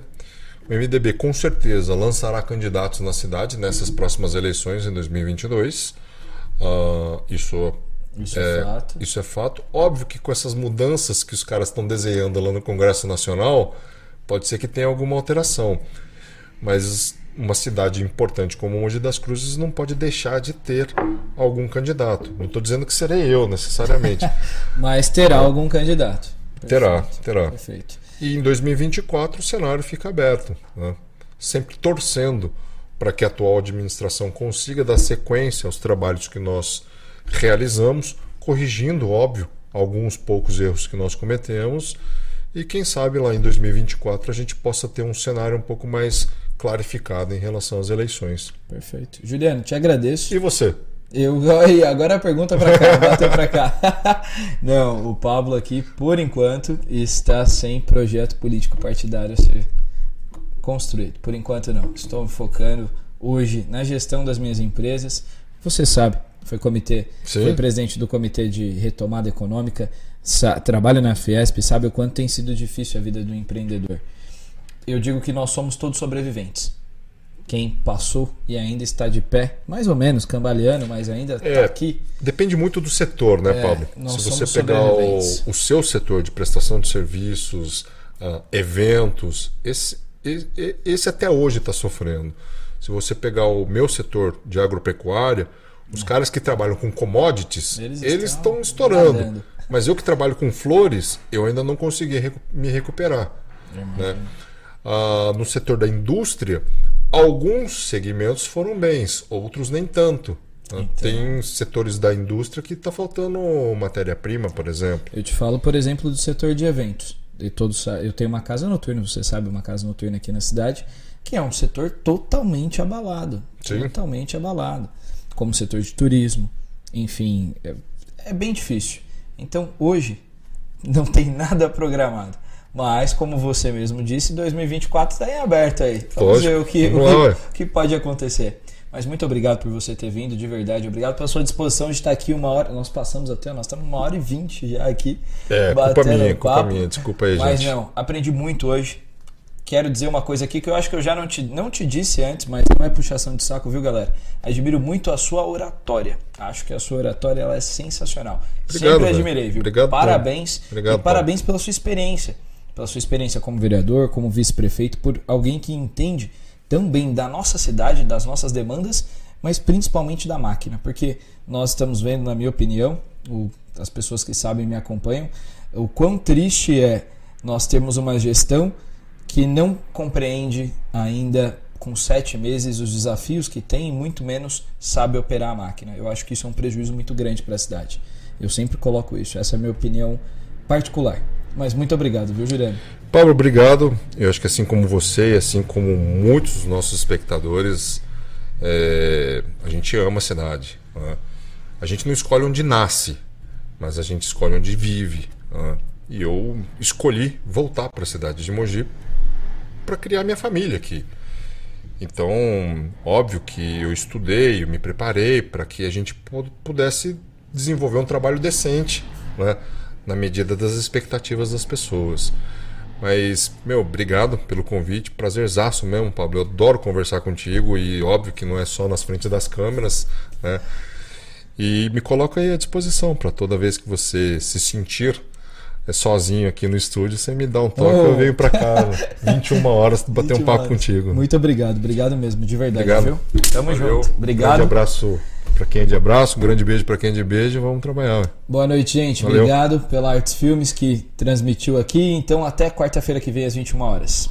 O MDB com certeza lançará candidatos na cidade nessas próximas eleições em 2022. Uh, isso, isso é, é, fato. Isso é fato. Óbvio que com essas mudanças que os caras estão desenhando lá no Congresso Nacional, pode ser que tenha alguma alteração. Mas uma cidade importante como Mogi das Cruzes não pode deixar de ter algum candidato. Não estou dizendo que serei eu necessariamente. Mas terá algum candidato. Terá, terá. Perfeito. E em 2024 o cenário fica aberto, né? sempre torcendo para que a atual administração consiga dar sequência aos trabalhos que nós realizamos, corrigindo, óbvio, alguns poucos erros que nós cometemos. E quem sabe lá em 2024 a gente possa ter um cenário um pouco mais clarificado em relação às eleições. Perfeito. Juliano, te agradeço. E você? Eu, agora a pergunta para cá, bateu para cá. Não, o Pablo aqui, por enquanto, está sem projeto político partidário a ser construído. Por enquanto, não. Estou focando hoje na gestão das minhas empresas. Você sabe, foi comitê, Sim. foi presidente do comitê de retomada econômica, trabalha na Fiesp, sabe o quanto tem sido difícil a vida do empreendedor. Eu digo que nós somos todos sobreviventes quem passou e ainda está de pé, mais ou menos cambaleando, mas ainda está é, aqui. Depende muito do setor, né, É, Pablo? Se você pegar o, o seu setor de prestação de serviços, ah, eventos, esse, e- e- esse até hoje está sofrendo. Se você pegar o meu setor de agropecuária, os caras que trabalham com commodities, É. Eles eles, estão estão estourando. Mas eu que trabalho com flores, eu ainda não consegui recu- me recuperar. Né? Ah, no setor da indústria, alguns segmentos foram bens, outros nem tanto. né? Então. Tem setores da indústria que está faltando matéria-prima, por exemplo. Eu te falo, por exemplo, do setor de eventos. E todos, sa- eu tenho uma casa noturna, você sabe, uma casa noturna aqui na cidade, que é um setor totalmente abalado. Sim. Totalmente abalado. Como o setor de turismo. Enfim, é, é bem difícil. Então, hoje, não tem nada programado. Mas, como você mesmo disse, 2024 está em aberto aí. Vamos ver o que, o que, pode acontecer. Mas muito obrigado por você ter vindo, de verdade. Obrigado pela sua disposição de estar aqui uma hora. Nós passamos até, nós estamos uma hora e vinte já aqui. É, culpa minha, culpa minha. Desculpa aí, Mas gente. não, aprendi muito hoje. Quero dizer uma coisa aqui que eu acho que eu já não te, não te disse antes, mas não é puxação de saco, viu, galera? Admiro muito a sua oratória. Acho que a sua oratória ela é sensacional. Obrigado, Sempre admirei, viu? Obrigado, parabéns. Obrigado, e parabéns pela sua experiência. Pela sua experiência como vereador, como vice-prefeito, por alguém que entende tão bem da nossa cidade, das nossas demandas, mas principalmente da máquina. Porque nós estamos vendo, na minha opinião, o- as pessoas que sabem me acompanham, o quão triste é nós termos uma gestão que não compreende ainda com sete meses os desafios que tem e muito menos sabe operar a máquina. Eu acho que isso é um prejuízo muito grande para a cidade. Eu sempre coloco isso. Essa é a minha opinião particular. Mas muito obrigado, viu, Juliano? Pablo, obrigado. Eu acho que assim como você e assim como muitos dos nossos espectadores, é, a gente ama a cidade. né? A gente não escolhe onde nasce, mas a gente escolhe onde vive. né? E eu escolhi voltar para a cidade de Mogi para criar minha família aqui. Então, óbvio que eu estudei, eu me preparei para que a gente pu- pudesse desenvolver um trabalho decente, né? Na medida das expectativas das pessoas. Mas, meu, obrigado pelo convite, prazerzaço mesmo, Pablo. Eu adoro conversar contigo e óbvio que não é só nas frentes das câmeras, né? E me coloco aí à disposição para toda vez que você se sentir sozinho aqui no estúdio, você me dá um toque, oh. eu venho para cá, 21 horas, bater um papo horas. contigo. Muito obrigado, obrigado mesmo, de verdade, obrigado. viu? Tamo Valeu. junto. Obrigado. Um grande abraço para quem é de abraço, um grande beijo para quem é de beijo, vamos trabalhar. Boa noite, gente. Valeu. Obrigado pela Arts Filmes que transmitiu aqui. Então, até quarta-feira que vem às 21 horas.